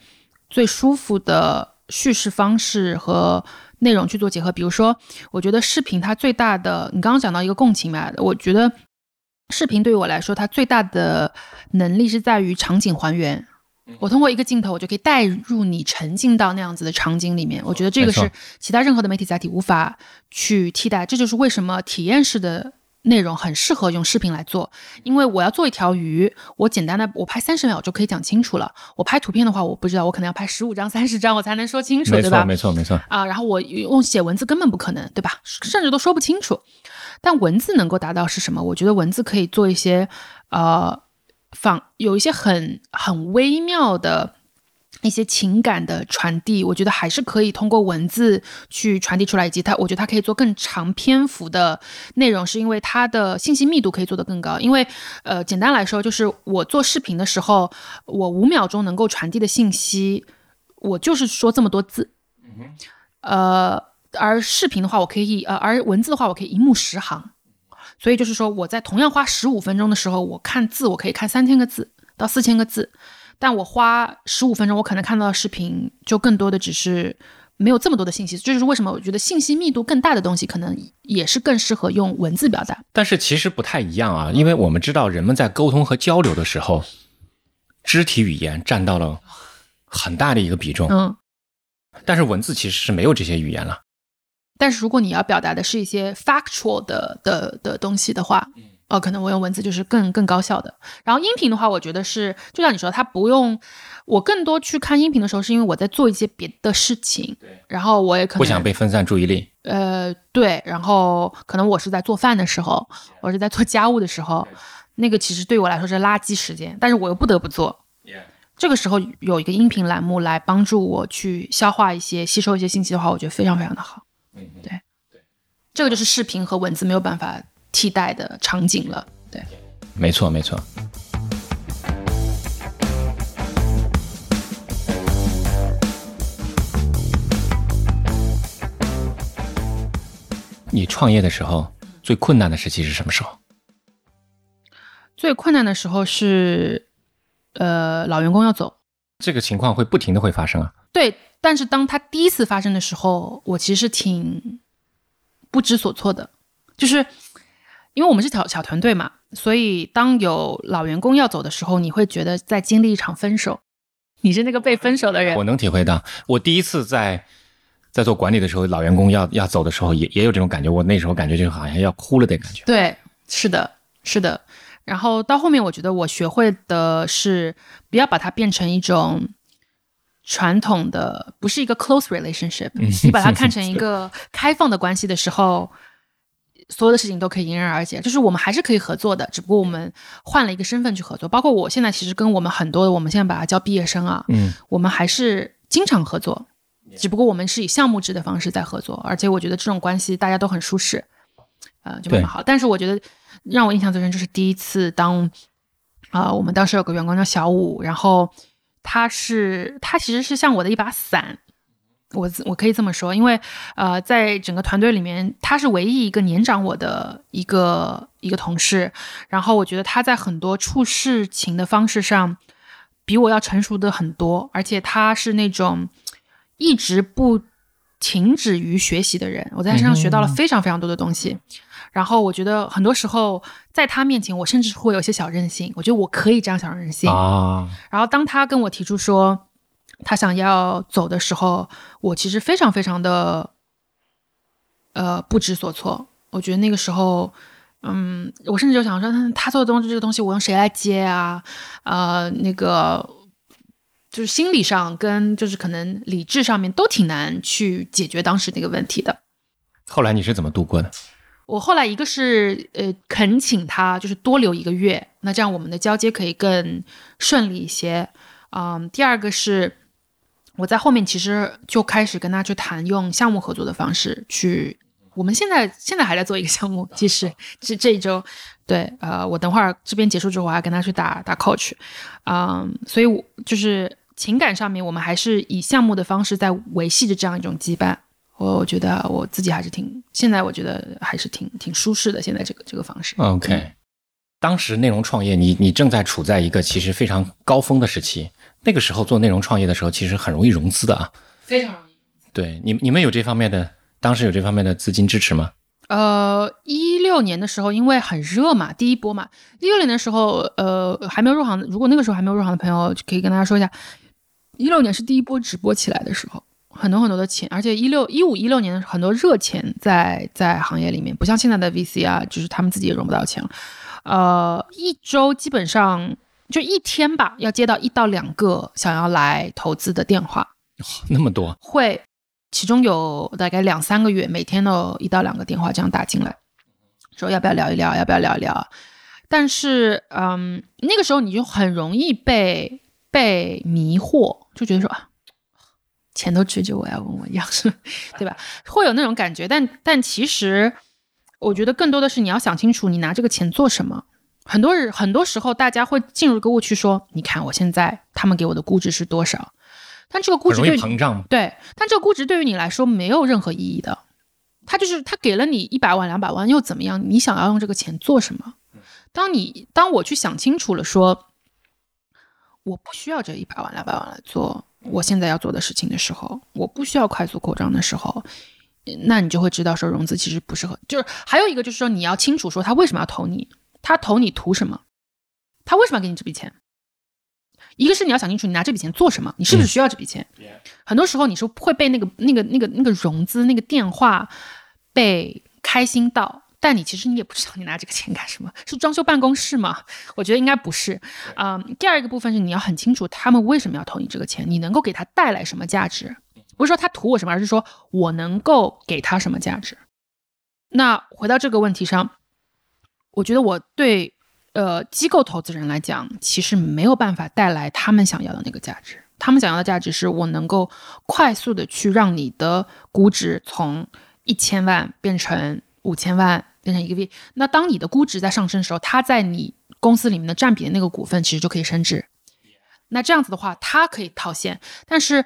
最舒服的叙事方式和。内容去做结合，比如说，我觉得视频它最大的，你刚刚讲到一个共情嘛，我觉得视频对于我来说，它最大的能力是在于场景还原。我通过一个镜头，我就可以带入你沉浸到那样子的场景里面。我觉得这个是其他任何的媒体载体无法去替代。这就是为什么体验式的。内容很适合用视频来做，因为我要做一条鱼，我简单的我拍三十秒就可以讲清楚了。我拍图片的话，我不知道，我可能要拍十五张、三十张，我才能说清楚，对吧？没错，没错，没错。啊，然后我用写文字根本不可能，对吧？甚至都说不清楚。但文字能够达到是什么？我觉得文字可以做一些呃仿有一些很很微妙的。一些情感的传递，我觉得还是可以通过文字去传递出来，以及它，我觉得它可以做更长篇幅的内容，是因为它的信息密度可以做得更高。因为，呃，简单来说，就是我做视频的时候，我五秒钟能够传递的信息，我就是说这么多字，呃，而视频的话，我可以，呃，而文字的话，我可以一目十行，所以就是说，我在同样花十五分钟的时候，我看字，我可以看三千个字到四千个字。但我花十五分钟，我可能看到的视频就更多的只是没有这么多的信息。这就是为什么我觉得信息密度更大的东西，可能也是更适合用文字表达。但是其实不太一样啊，因为我们知道人们在沟通和交流的时候，肢体语言占到了很大的一个比重。嗯，但是文字其实是没有这些语言了。但是如果你要表达的是一些 factual 的的的东西的话，哦，可能我用文字就是更更高效的。然后音频的话，我觉得是就像你说，它不用我更多去看音频的时候，是因为我在做一些别的事情。对。然后我也可能不想被分散注意力。呃，对。然后可能我是在做饭的时候，我是在做家务的时候，那个其实对我来说是垃圾时间，但是我又不得不做。这个时候有一个音频栏目来帮助我去消化一些、吸收一些信息的话，我觉得非常非常的好。嗯，对。对。这个就是视频和文字没有办法。替代的场景了，对，没错没错。你创业的时候最困难的时期是什么时候？最困难的时候是，呃，老员工要走，这个情况会不停的会发生啊。对，但是当他第一次发生的时候，我其实挺不知所措的，就是。因为我们是小小团队嘛，所以当有老员工要走的时候，你会觉得在经历一场分手。你是那个被分手的人，我能体会到。我第一次在在做管理的时候，老员工要要走的时候，也也有这种感觉。我那时候感觉就好像要哭了的感觉。对，是的，是的。然后到后面，我觉得我学会的是不要把它变成一种传统的，不是一个 close relationship。你把它看成一 个开放的关系的时候。所有的事情都可以迎刃而解，就是我们还是可以合作的，只不过我们换了一个身份去合作。包括我现在其实跟我们很多的，我们现在把它叫毕业生啊，嗯，我们还是经常合作，只不过我们是以项目制的方式在合作，而且我觉得这种关系大家都很舒适，呃，就蛮好。但是我觉得让我印象最深就是第一次当，啊，我们当时有个员工叫小五，然后他是他其实是像我的一把伞。我我可以这么说，因为呃，在整个团队里面，他是唯一一个年长我的一个一个同事。然后我觉得他在很多处事情的方式上，比我要成熟的很多。而且他是那种一直不停止于学习的人。我在他身上学到了非常非常多的东西。然后我觉得很多时候在他面前，我甚至会有些小任性。我觉得我可以这样小任性啊。然后当他跟我提出说。他想要走的时候，我其实非常非常的，呃，不知所措。我觉得那个时候，嗯，我甚至就想说，他做的东西，这个东西我用谁来接啊？呃，那个就是心理上跟就是可能理智上面都挺难去解决当时那个问题的。后来你是怎么度过的？我后来一个是呃恳请他就是多留一个月，那这样我们的交接可以更顺利一些。嗯，第二个是。我在后面其实就开始跟他去谈用项目合作的方式去，我们现在现在还在做一个项目，其实 这这一周，对，呃，我等会儿这边结束之后，我还跟他去打打 coach，嗯，所以我就是情感上面，我们还是以项目的方式在维系着这样一种羁绊。我我觉得我自己还是挺，现在我觉得还是挺挺舒适的。现在这个这个方式。OK，当时内容创业，你你正在处在一个其实非常高峰的时期。那个时候做内容创业的时候，其实很容易融资的啊，非常容易。对，你你们有这方面的，当时有这方面的资金支持吗？呃，一六年的时候，因为很热嘛，第一波嘛，一六年的时候，呃，还没有入行，如果那个时候还没有入行的朋友，可以跟大家说一下，一六年是第一波直播起来的时候，很多很多的钱，而且一六一五一六年的很多热钱在在行业里面，不像现在的 VC 啊，就是他们自己也融不到钱了。呃，一周基本上。就一天吧，要接到一到两个想要来投资的电话，那么多会，其中有大概两三个月，每天都一到两个电话这样打进来。说要不要聊一聊，要不要聊一聊。但是，嗯，那个时候你就很容易被被迷惑，就觉得说啊，钱都追着我要问我要，是，对吧？会有那种感觉。但但其实，我觉得更多的是你要想清楚，你拿这个钱做什么。很多人很多时候，大家会进入一个误区，说你看我现在他们给我的估值是多少？但这个估值对膨胀对，但这个估值对于你来说没有任何意义的。他就是他给了你一百万两百万又怎么样？你想要用这个钱做什么？当你当我去想清楚了，说我不需要这一百万两百万来做我现在要做的事情的时候，我不需要快速扩张的时候，那你就会知道说融资其实不适合。就是还有一个就是说你要清楚说他为什么要投你，他投你图什么？他为什么要给你这笔钱？一个是你要想清楚你拿这笔钱做什么，你是不是需要这笔钱？很多时候你是会被那个那个那个那个融资那个电话被开心到。但你其实你也不知道你拿这个钱干什么，是装修办公室吗？我觉得应该不是。嗯，第二个部分是你要很清楚他们为什么要投你这个钱，你能够给他带来什么价值？不是说他图我什么，而是说我能够给他什么价值。那回到这个问题上，我觉得我对呃机构投资人来讲，其实没有办法带来他们想要的那个价值。他们想要的价值是我能够快速的去让你的估值从一千万变成五千万。变成一个 V，那当你的估值在上升的时候，它在你公司里面的占比的那个股份其实就可以升值。那这样子的话，它可以套现。但是，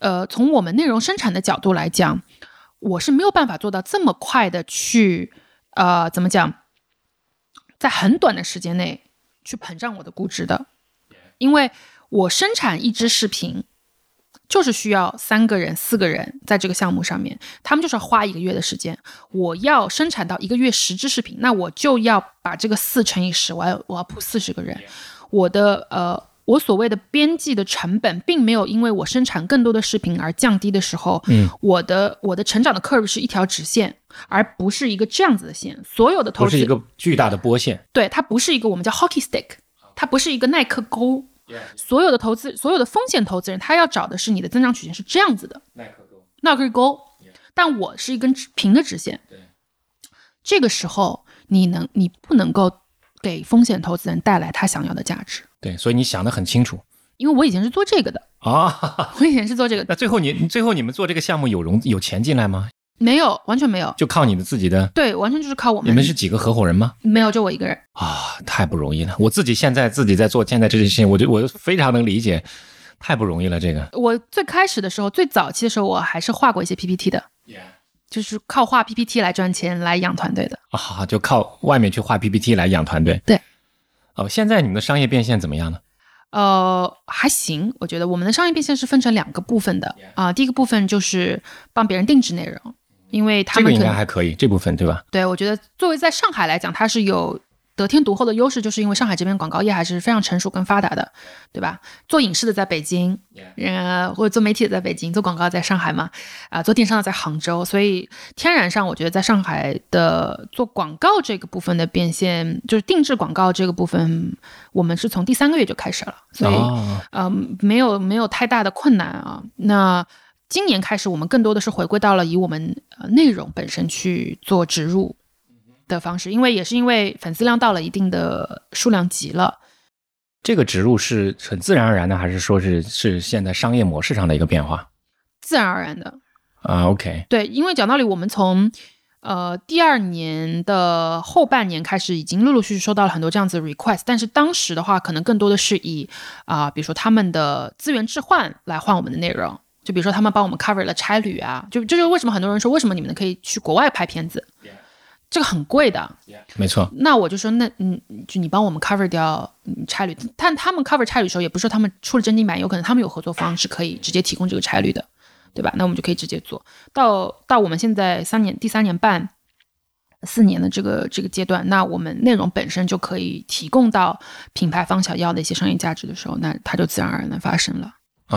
呃，从我们内容生产的角度来讲，我是没有办法做到这么快的去，呃，怎么讲，在很短的时间内去膨胀我的估值的，因为我生产一支视频。就是需要三个人、四个人在这个项目上面，他们就是要花一个月的时间。我要生产到一个月十支视频，那我就要把这个四乘以十，我要我要铺四十个人。我的呃，我所谓的边际的成本，并没有因为我生产更多的视频而降低的时候，嗯，我的我的成长的 curve 是一条直线，而不是一个这样子的线。所有的投资是一个巨大的波线，对，它不是一个我们叫 hockey stick，它不是一个耐克钩。所有的投资，所有的风险投资人，他要找的是你的增长曲线是这样子的，耐克钩，耐克钩。但我是一根平的直线。这个时候你能，你不能够给风险投资人带来他想要的价值。对，所以你想的很清楚。因为我以前是做这个的啊，我以前是做这个。那最后你，最后你们做这个项目有融有钱进来吗？没有，完全没有，就靠你的自己的。对，完全就是靠我们。你们是几个合伙人吗？没有，就我一个人。啊，太不容易了！我自己现在自己在做现在这件事情，我就我非常能理解，太不容易了。这个，我最开始的时候，最早期的时候，我还是画过一些 PPT 的，就是靠画 PPT 来赚钱来养团队的。啊，就靠外面去画 PPT 来养团队。对。哦，现在你们的商业变现怎么样呢？呃，还行，我觉得我们的商业变现是分成两个部分的啊。第一个部分就是帮别人定制内容。因为他们这个应该还可以，这部分对吧？对，我觉得作为在上海来讲，它是有得天独厚的优势，就是因为上海这边广告业还是非常成熟跟发达的，对吧？做影视的在北京，呃，或者做媒体的在北京，做广告在上海嘛，啊，做电商的在杭州，所以天然上，我觉得在上海的做广告这个部分的变现，就是定制广告这个部分，我们是从第三个月就开始了，所以，嗯，没有没有太大的困难啊。那今年开始，我们更多的是回归到了以我们呃内容本身去做植入的方式，因为也是因为粉丝量到了一定的数量级了。这个植入是很自然而然的，还是说是是现在商业模式上的一个变化？自然而然的啊，OK。对，因为讲道理，我们从呃第二年的后半年开始，已经陆陆续续收到了很多这样子的 request，但是当时的话，可能更多的是以啊，比如说他们的资源置换来换我们的内容。就比如说，他们帮我们 cover 了差旅啊，就这就是为什么很多人说，为什么你们可以去国外拍片子，这个很贵的，没错。那我就说，那嗯，就你帮我们 cover 掉差旅，但他们 cover 差旅的时候，也不是说他们出了真金白银，有可能他们有合作方是可以直接提供这个差旅的，对吧？那我们就可以直接做到到我们现在三年第三年半四年的这个这个阶段，那我们内容本身就可以提供到品牌方想要的一些商业价值的时候，那它就自然而然的发生了。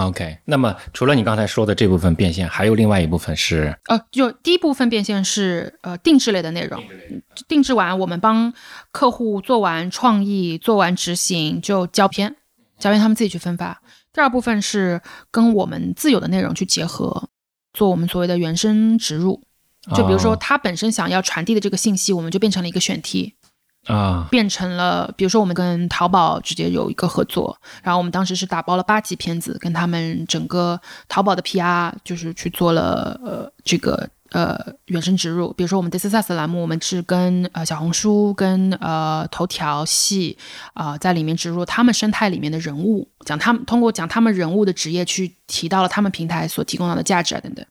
OK，那么除了你刚才说的这部分变现，还有另外一部分是，呃，就第一部分变现是呃定制类的内容，定制完我们帮客户做完创意，做完执行就交片，交片他们自己去分发。第二部分是跟我们自有的内容去结合，做我们所谓的原生植入。就比如说哦。他本身想要传递的这个信息，我们就变成了一个选题，啊，变成了，比如说我们跟淘宝直接有一个合作，然后我们当时是打包了八集片子，跟他们整个淘宝的 PR 就是去做了呃这个呃原生植入，比如说我们 This Is Us 的栏目，我们是跟呃小红书跟呃头条系啊、在里面植入他们生态里面的人物，讲他们通过讲他们人物的职业去提到了他们平台所提供到的价值啊等等。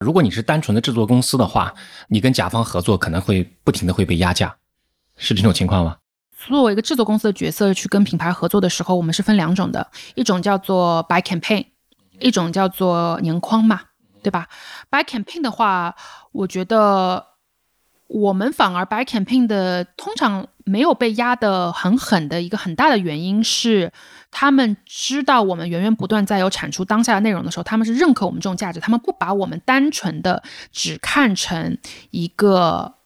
如果你是单纯的制作公司的话，你跟甲方合作可能会不停的会被压价，是这种情况吗？作为一个制作公司的角色去跟品牌合作的时候，我们是分两种的，一种叫做 buy campaign，一种叫做年框嘛，对吧 buy campaign 的话，我觉得我们反而 buy campaign 的通常没有被压得很狠的一个很大的原因是，他们知道我们源源不断在有产出当下的内容的时候，他们是认可我们这种价值，他们不把我们单纯的只看成一个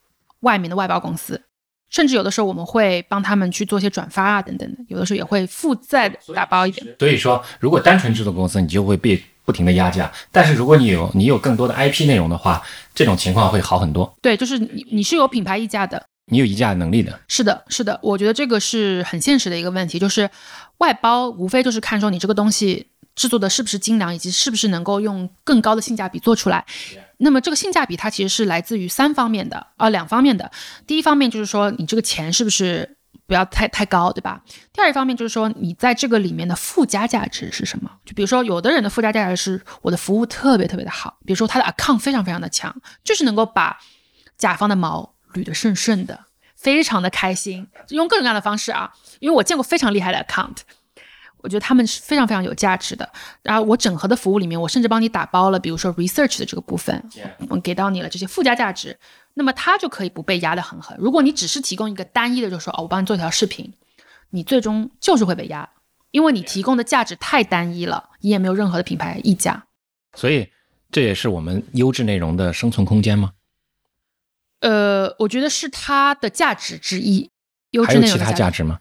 外面的外包公司。甚至有的时候我们会帮他们去做一些转发啊等等的，有的时候也会附带打包一点。所以说，如果单纯制作公司，你就会被不停的压价；但是如果你有你有更多的 IP 内容的话，这种情况会好很多。对，就是你你是有品牌溢价的，你有溢价能力的，是的，是的，我觉得这个是很现实的一个问题，就是外包无非就是看说你这个东西制作的是不是精良，以及是不是能够用更高的性价比做出来。那么这个性价比它其实是来自于三方面的，啊、两方面的。第一方面就是说你这个钱是不是不要太太高，对吧？第二一方面就是说你在这个里面的附加价值是什么？就比如说有的人的附加价值是我的服务特别特别的好，比如说他的 account 非常非常的强，就是能够把甲方的毛捋得顺顺的。非常的开心，用各种各样的方式啊，因为我见过非常厉害的 account，我觉得他们是非常非常有价值的。然后我整合的服务里面，我甚至帮你打包了，比如说 research 的这个部分，我给到你了这些附加价值，那么它就可以不被压得很狠。如果你只是提供一个单一的，就说哦，我帮你做一条视频，你最终就是会被压，因为你提供的价值太单一了，你也没有任何的品牌溢价。所以这也是我们优质内容的生存空间吗？呃，我觉得是它的价值之一，优还有其质内容的价值。他价值吗？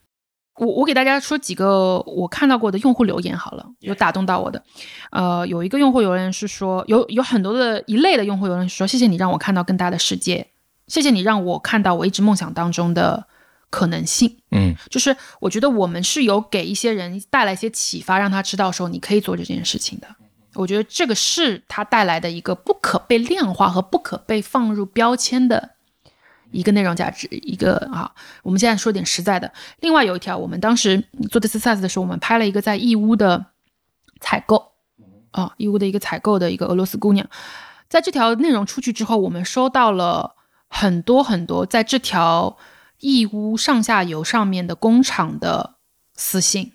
我我给大家说几个我看到过的用户留言好了，有打动到我的。呃，有一个用户留言是说，有有很多的一类的用户留言是说，谢谢你让我看到更大的世界，谢谢你让我看到我一直梦想当中的可能性。嗯，就是我觉得我们是有给一些人带来一些启发，让他知道说你可以做这件事情的。我觉得这个是他带来的一个不可被量化和不可被放入标签的一个内容价值。一个啊，我们现在说点实在的。另外有一条，我们当时做 This Size 的时候，我们拍了一个在义乌的采购啊，义乌的一个采购的一个俄罗斯姑娘。在这条内容出去之后，我们收到了很多很多在这条义乌上下游上面的工厂的私信。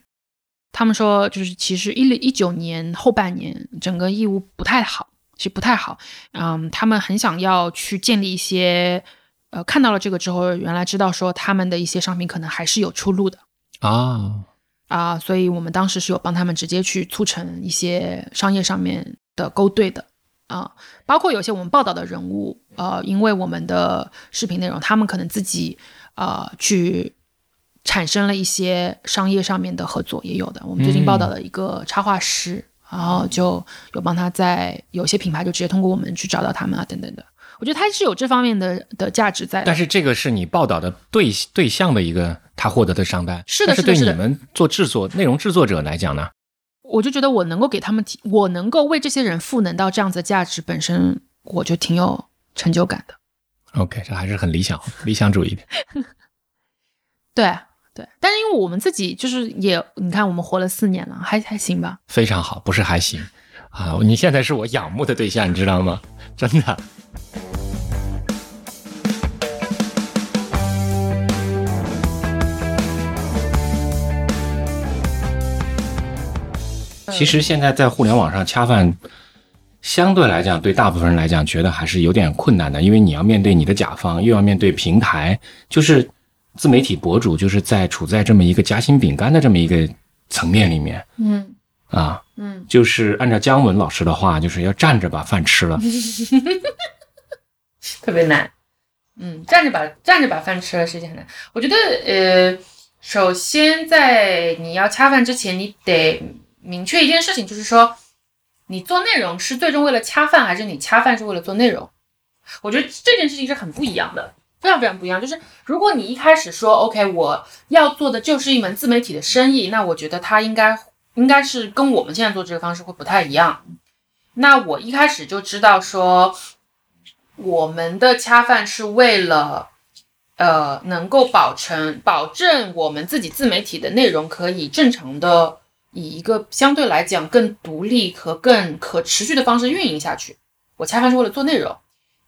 他们说，就是其实一零一九年后半年，整个义乌不太好，其实不太好。嗯，他们很想要去建立一些，呃，看到了这个之后，原来知道说他们的一些商品可能还是有出路的啊，啊，所以我们当时是有帮他们直接去促成一些商业上面的勾兑的啊，包括有些我们报道的人物，呃，因为我们的视频内容，他们可能自己呃去。产生了一些商业上面的合作，也有的。我们最近报道的一个插画师，然后就有帮他在有些品牌就直接通过我们去找到他们啊，等等的。我觉得他是有这方面的的价值在的。但是这个是你报道的对对象的一个他获得的商单，是的但是对你们做制作内容制作者来讲呢，我就觉得我能够给他们提，我能够为这些人赋能到这样子的价值，本身我就挺有成就感的。OK，这还是很理想理想主义的。对对，但是因为我们自己就是也，你看我们活了四年了，还还行吧。非常好，不是还行啊！你现在是我仰慕的对象，你知道吗？真的。其实现在在互联网上恰饭，相对来讲，对大部分人来讲，觉得还是有点困难的，因为你要面对你的甲方，又要面对平台，就是自媒体博主，就是在处在这么一个夹心饼干的这么一个层面里面嗯啊。嗯，就是按照姜文老师的话，就是要站着把饭吃了。特别难。嗯，站着把站着把饭吃了是一件很难。我觉得呃，首先在你要恰饭之前，你得明确一件事情，就是说你做内容是最终为了恰饭，还是你恰饭是为了做内容？我觉得这件事情是很不一样的，非常非常不一样。就是如果你一开始说 OK，我要做的就是一门自媒体的生意，那我觉得它应该应该是跟我们现在做这个方式会不太一样。那我一开始就知道说，我们的恰饭是为了。呃，能够保证保证我们自己自媒体的内容可以正常的以一个相对来讲更独立和更可持续的方式运营下去。我恰饭是为了做内容，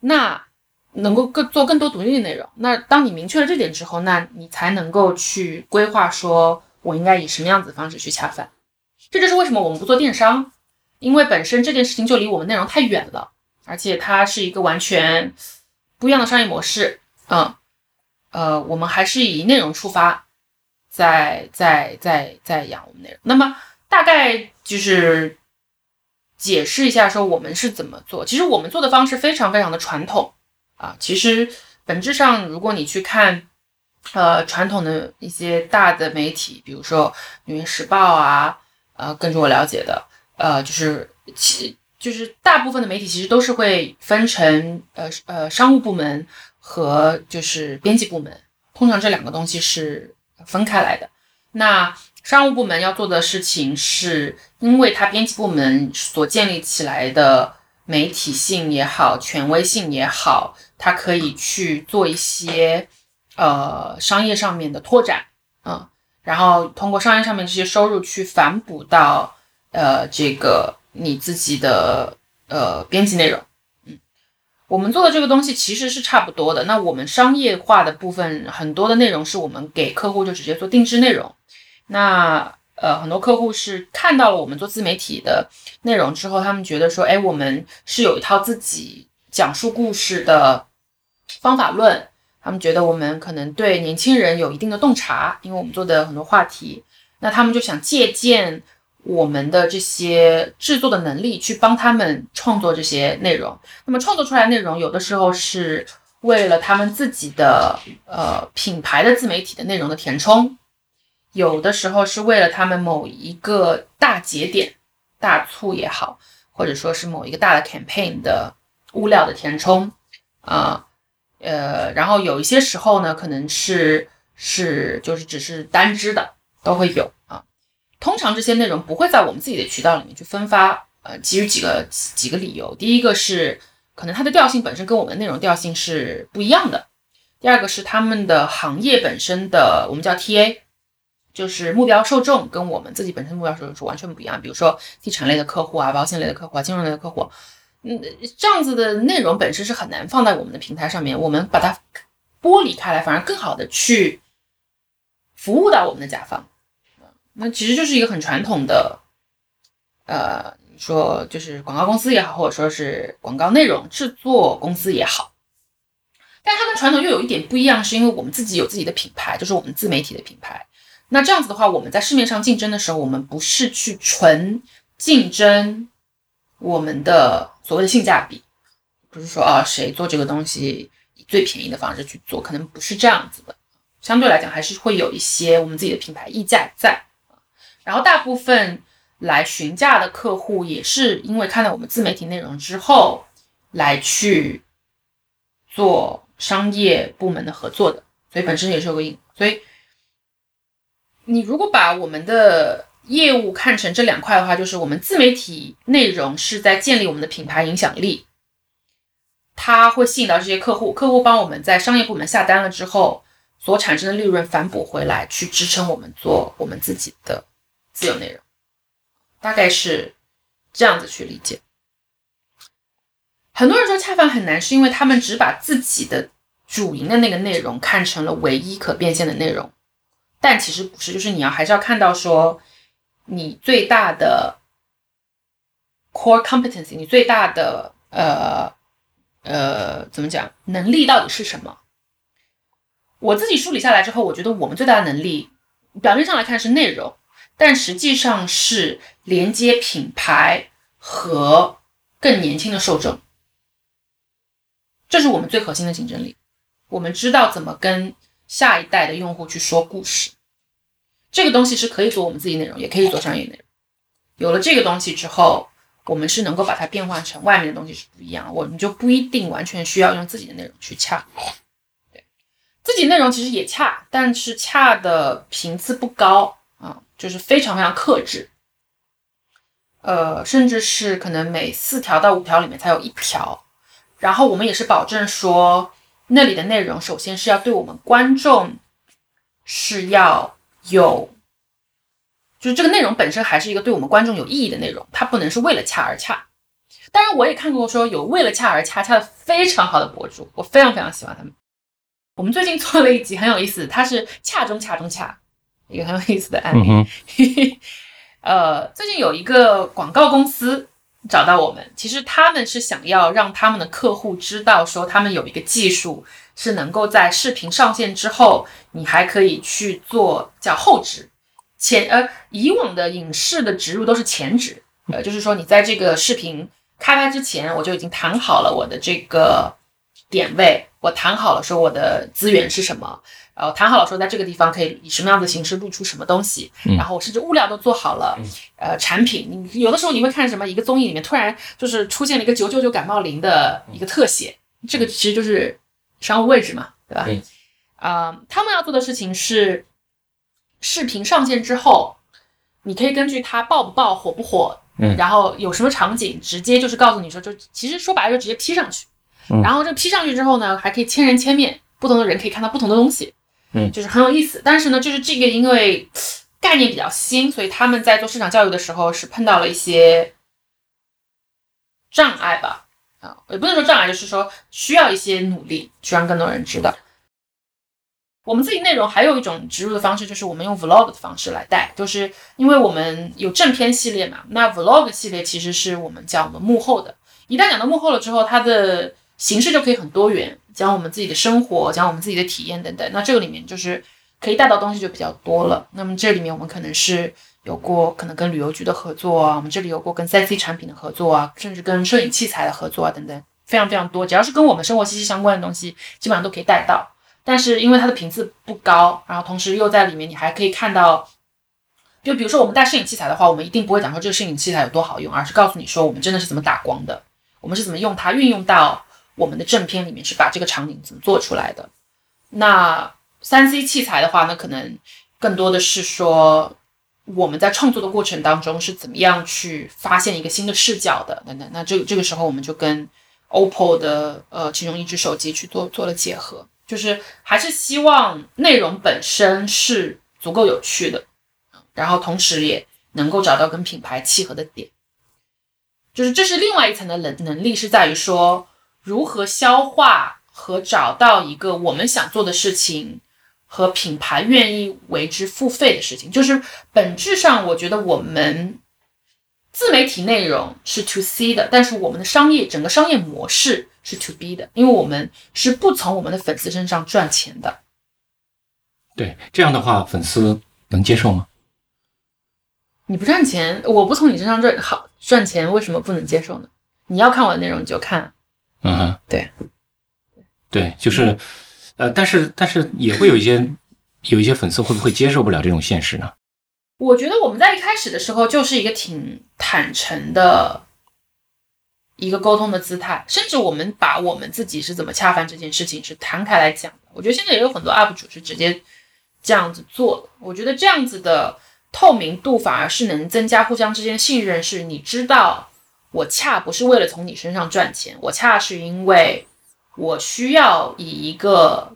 那能够更做更多独立的内容。那当你明确了这点之后，那你才能够去规划说我应该以什么样子的方式去恰饭。这就是为什么我们不做电商，因为本身这件事情就离我们内容太远了，而且它是一个完全不一样的商业模式。嗯。呃，我们还是以内容出发，在在在在养我们内容。那么大概就是解释一下，说我们是怎么做。其实我们做的方式非常非常的传统啊。其实本质上，如果你去看呃传统的一些大的媒体，比如说《纽约时报》啊，呃，根据我了解的，呃，就是其就是大部分的媒体其实都是会分成呃呃商务部门。和就是编辑部门，通常这两个东西是分开来的。那商务部门要做的事情，是因为它编辑部门所建立起来的媒体性也好，权威性也好，它可以去做一些呃商业上面的拓展，嗯，然后通过商业上面这些收入去反哺到呃这个你自己的呃编辑内容。嗯我们做的这个东西其实是差不多的。那我们商业化的部分，很多的内容是我们给客户就直接做定制内容。那呃，很多客户是看到了我们做自媒体的内容之后，他们觉得说，哎，我们是有一套自己讲述故事的方法论。他们觉得我们可能对年轻人有一定的洞察，因为我们做的很多话题。那他们就想借鉴。我们的这些制作的能力，去帮他们创作这些内容。那么创作出来内容，有的时候是为了他们自己的呃品牌的自媒体的内容的填充，有的时候是为了他们某一个大节点、大促也好，或者说是某一个大的 campaign 的物料的填充啊，呃，然后有一些时候呢，可能是是就是只是单支的都会有。通常这些内容不会在我们自己的渠道里面去分发，呃，基于几个几个理由。第一个是可能它的调性本身跟我们的内容调性是不一样的；第二个是他们的行业本身的我们叫 TA，就是目标受众跟我们自己本身目标受众是完全不一样。比如说地产类的客户啊、保险类的客户啊、金融类的客户，嗯，这样子的内容本身是很难放在我们的平台上面。我们把它剥离开来，反而更好的去服务到我们的甲方。那其实就是一个很传统的，呃，说就是广告公司也好，或者说是广告内容制作公司也好，但它跟传统又有一点不一样，是因为我们自己有自己的品牌，就是我们自媒体的品牌。那这样子的话，我们在市面上竞争的时候，我们不是去纯竞争我们的所谓的性价比，不是说啊谁做这个东西以最便宜的方式去做，可能不是这样子的。相对来讲，还是会有一些我们自己的品牌溢价在。然后大部分来询价的客户也是因为看到我们自媒体内容之后来去做商业部门的合作的，所以本身也是有个因。所以你如果把我们的业务看成这两块的话，就是我们自媒体内容是在建立我们的品牌影响力，它会吸引到这些客户，客户帮我们在商业部门下单了之后所产生的利润反哺回来，去支撑我们做我们自己的。自由内容，大概是这样子去理解。很多人说恰饭很难，是因为他们只把自己的主营的那个内容看成了唯一可变现的内容，但其实不是。就是你要还是要看到说，你最大的 core competency，你最大的呃呃怎么讲能力到底是什么？我自己梳理下来之后，我觉得我们最大的能力，表面上来看是内容。但实际上是连接品牌和更年轻的受众，这是我们最核心的竞争力。我们知道怎么跟下一代的用户去说故事，这个东西是可以做我们自己内容，也可以做商业内容。有了这个东西之后，我们是能够把它变换成外面的东西是不一样，我们就不一定完全需要用自己的内容去恰。对，自己内容其实也恰，但是恰的频次不高，就是非常非常克制。呃，甚至是可能每四条到五条里面才有一条，然后我们也是保证说那里的内容首先是要对我们观众是要有。就是这个内容本身还是一个对我们观众有意义的内容，它不能是为了恰而恰。当然，我也看过说有为了恰而恰恰的非常好的博主，我非常非常喜欢他们。我们最近做了一集很有意思，它是恰中恰中恰，一个很有意思的案例。呃，最近有一个广告公司找到我们，其实他们是想要让他们的客户知道说，他们有一个技术是能够在视频上线之后，你还可以去做叫后置。前呃，以往的影视的植入都是前置，呃，就是说你在这个视频开拍之前，我就已经谈好了我的这个点位，我谈好了说我的资源是什么，呃，谈好了说在这个地方可以以什么样的形式露出什么东西，然后甚至物料都做好了，呃，产品，你有的时候你会看什么一个综艺里面突然就是出现了一个九九九感冒灵的一个特写，这个其实就是商务位置嘛，对吧？啊，他们要做的事情是。视频上线之后，你可以根据它爆不爆、火不火，嗯，然后有什么场景，直接就是告诉你说，就其实说白了就直接 P 上去，然后这 P 上去之后呢，还可以千人千面，不同的人可以看到不同的东西，嗯，就是很有意思。但是呢，就是这个因为概念比较新，所以他们在做市场教育的时候是碰到了一些障碍吧，啊，也不能说障碍，就是说需要一些努力去让更多人知道。我们自己内容还有一种植入的方式，就是我们用 vlog 的方式来带，就是因为我们有正片系列嘛，那 vlog 系列其实是我们讲我们幕后的。一旦讲到幕后了之后，它的形式就可以很多元，讲我们自己的生活，讲我们自己的体验等等。那这个里面就是可以带到东西就比较多了。那么这里面我们可能是有过可能跟旅游局的合作啊，我们这里有过跟三 C 产品的合作啊，甚至跟摄影器材的合作啊等等，非常非常多。只要是跟我们生活息息相关的东西，基本上都可以带到。但是因为它的频次不高，然后同时又在里面，你还可以看到，就比如说我们带摄影器材的话，我们一定不会讲说这个摄影器材有多好用，而是告诉你说我们真的是怎么打光的，我们是怎么用它运用到我们的正片里面去把这个场景怎么做出来的。那三 C 器材的话，那可能更多的是说我们在创作的过程当中是怎么样去发现一个新的视角的等等。那这这个时候我们就跟 OPPO 的呃其中一只手机去做做了结合。就是还是希望内容本身是足够有趣的，然后同时也能够找到跟品牌契合的点。就是这是另外一层的能能力，是在于说如何消化和找到一个我们想做的事情和品牌愿意为之付费的事情。就是本质上，我觉得我们自媒体内容是 to C 的，但是我们的商业整个商业模式。是 to B 的，因为我们是不从我们的粉丝身上赚钱的。对，这样的话粉丝能接受吗？你不赚钱，我不从你身上赚好赚钱，为什么不能接受呢？你要看我的内容你就看。嗯哼，对，对，就是，呃，但是但是也会有一些有一些粉丝会不会接受不了这种现实呢？我觉得我们在一开始的时候就是一个挺坦诚的。一个沟通的姿态，甚至我们把我们自己是怎么恰饭这件事情是摊开来讲的。我觉得现在也有很多 UP 主是直接这样子做的。我觉得这样子的透明度反而是能增加互相之间信任。是你知道，我恰不是为了从你身上赚钱，我恰是因为我需要以一个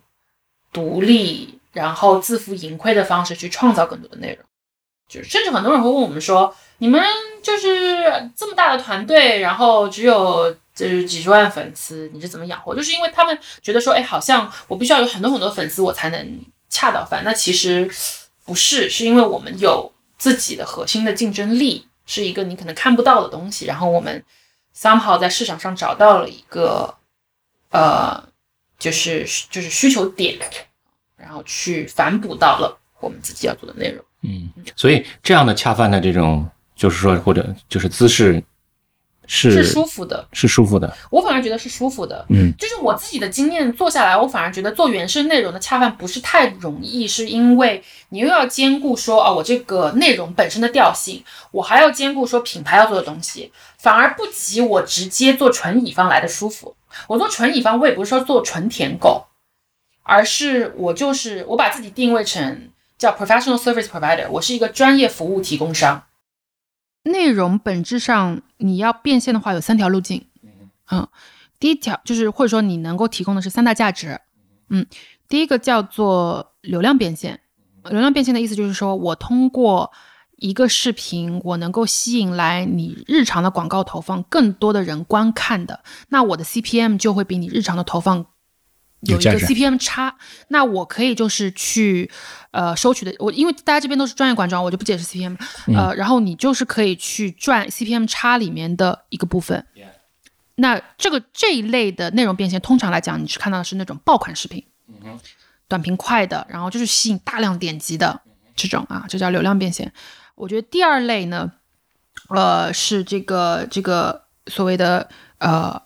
独立然后自负盈亏的方式去创造更多的内容。就是甚至很多人会问我们说。你们就是这么大的团队，然后只有就是几十万粉丝，你是怎么养活？就是因为他们觉得说，哎，好像我必须要有很多很多粉丝，我才能恰到饭。那其实不是，是因为我们有自己的核心的竞争力，是一个你可能看不到的东西。然后我们 somehow 在市场上找到了一个呃，就是就是需求点，然后去反哺到了我们自己要做的内容。嗯，所以这样的恰饭的这种。就是说，或者就是姿势是是舒服的。是舒服的，我反而觉得是舒服的。嗯，就是我自己的经验做下来，我反而觉得做原生内容的恰饭不是太容易，是因为你又要兼顾说啊，我这个内容本身的调性，我还要兼顾说品牌要做的东西，反而不及我直接做纯乙方来的舒服。我做纯乙方，我也不是说做纯舔狗，而是我就是我把自己定位成叫 professional service provider，我是一个专业服务提供商。内容本质上你要变现的话，有三条路径。嗯，第一条就是或者说你能够提供的是三大价值。嗯，第一个叫做流量变现。流量变现的意思就是说我通过一个视频，我能够吸引来你日常的广告投放更多的人观看的，那我的 CPM 就会比你日常的投放有一个 CPM 差。那我可以就是去呃收取的，我因为大家这边都是专业管装，我就不解释 CPM，呃，然后你就是可以去赚 CPM 差里面的一个部分。那这个这一类的内容变现，通常来讲，你是看到的是那种爆款视频，短平快的，然后就是吸引大量点击的这种啊，这叫流量变现。我觉得第二类呢，呃，是这个这个所谓的呃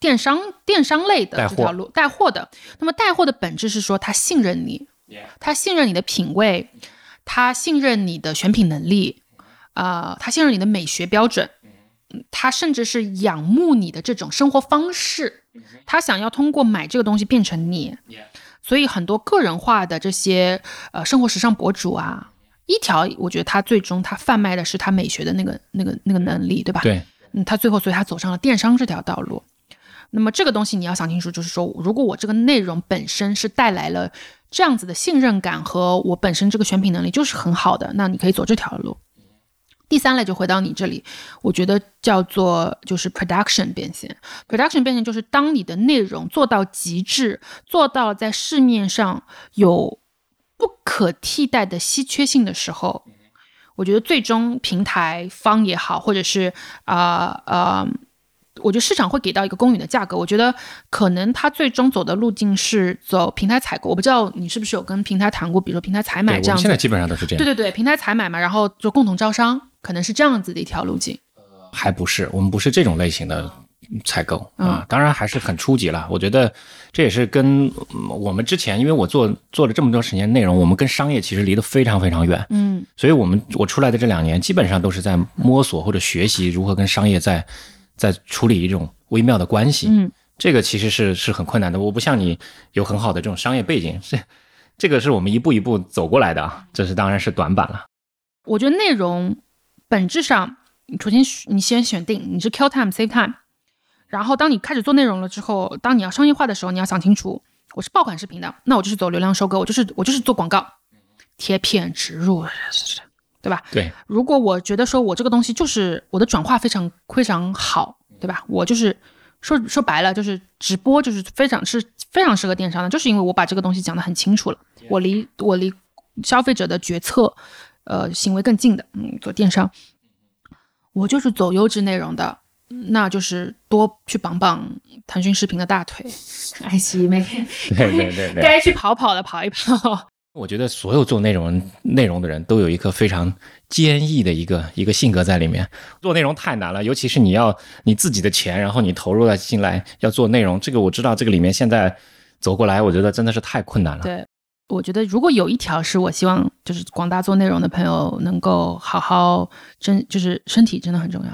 电商电商类的这条路带货的。那么带货的本质是说他信任你，他信任你的品味，他信任你的选品能力，啊、他信任你的美学标准。嗯他甚至是仰慕你的这种生活方式，他想要通过买这个东西变成你，所以很多个人化的这些呃生活时尚博主啊，一条我觉得他最终他贩卖的是他美学的那个那个那个能力，对吧？对，嗯，他最后所以他走上了电商这条道路。那么这个东西你要想清楚，就是说，如果我这个内容本身是带来了这样子的信任感和我本身这个选品能力就是很好的，那你可以走这条路。第三类就回到你这里，我觉得叫做就是 production 变现。production 变现就是当你的内容做到极致，做到在市面上有不可替代的稀缺性的时候，我觉得最终平台方也好，或者是啊呃我觉得市场会给到一个公允的价格。我觉得可能它最终走的路径是走平台采购。我不知道你是不是有跟平台谈过，比如说平台采，买这样子现在。基本上都是这样，对对对，平台采买嘛，然后就共同招商，可能是这样子的一条路径。还不是，我们不是这种类型的采购嗯啊，当然还是很初级了。我觉得这也是跟嗯我们之前，因为我做做了这么多时间内容，我们跟商业其实离得非常非常远，嗯所以我们我出来的这两年，基本上都是在摸索或者学习如何跟商业在在处理一种微妙的关系。嗯，这个其实是是很困难的。我不像你有很好的这种商业背景，这 这个是我们一步一步走过来的啊，这是当然是短板了。我觉得内容本质上，你首先你先选定你是 kill time save time，然后当你开始做内容了之后，当你要商业化的时候，你要想清楚，我是爆款视频的，那我就是走流量收割，我就是我就是做广告、贴片植入，对吧？对，如果我觉得说我这个东西就是我的转化非常非常好，对吧？我就是说说白了，就是直播就是非常是非常适合电商的，就是因为我把这个东西讲得很清楚了，我离我离消费者的决策呃行为更近的，嗯，做电商，我就是走优质内容的。那就是多去绑绑腾讯视频的大腿，爱奇艺每天对对对对。该去跑跑的跑一跑。我觉得所有做内容内容的人都有一颗非常坚毅的一个一个性格在里面。做内容太难了，尤其是你要你自己的钱，然后你投入了进来要做内容，这个我知道，这个里面现在走过来，我觉得真的是太困难了。对，我觉得如果有一条是我希望就是广大做内容的朋友能够好好真，就是身体真的很重要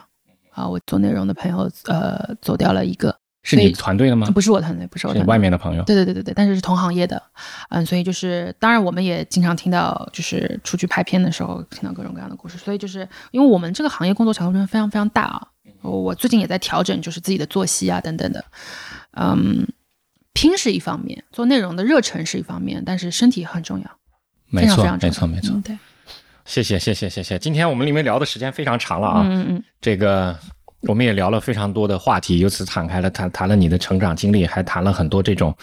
啊。我做内容的朋友呃走掉了一个，是你团队的吗？不是我团队，不是我团队。外面的朋友。对对对对对，但是是同行业的，嗯，所以就是，当然我们也经常听到，就是出去拍片的时候听到各种各样的故事，所以就是因为我们这个行业工作强度真的非常非常大啊，我我最近也在调整，就是自己的作息啊等等的，嗯，拼是一方面，做内容的热忱是一方面，但是身体很重要，没错非常非常，重要，没错，没错嗯。对，谢谢，谢谢，谢谢。今天我们里面聊的时间非常长了啊，嗯嗯嗯，这个我们也聊了非常多的话题，由此敞开了谈谈了你的成长经历，还谈了很多这种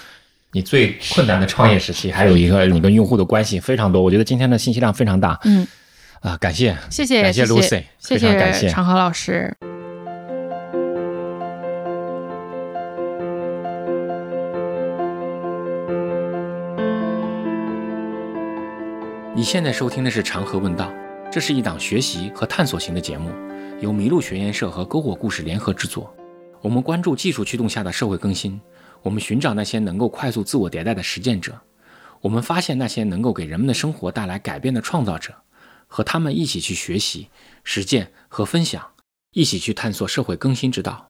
你最困难的创业时期，还有一个你跟用户的关系非常多。我觉得今天的信息量非常大，嗯，啊，感谢，谢谢，感谢谢 Lucy，谢非常感谢。谢长河老师。你现在收听的是长河问道，这是一档学习和探索型的节目，由麋鹿学研社和篝火故事联合制作。我们关注技术驱动下的社会更新，我们寻找那些能够快速自我迭代的实践者，我们发现那些能够给人们的生活带来改变的创造者，和他们一起去学习、实践和分享，一起去探索社会更新之道。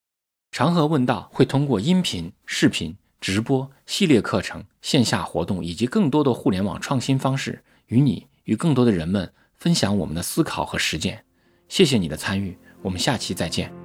长河问道会通过音频、视频、直播、系列课程、线下活动以及更多的互联网创新方式，与你与更多的人们分享我们的思考和实践。谢谢你的参与，我们下期再见。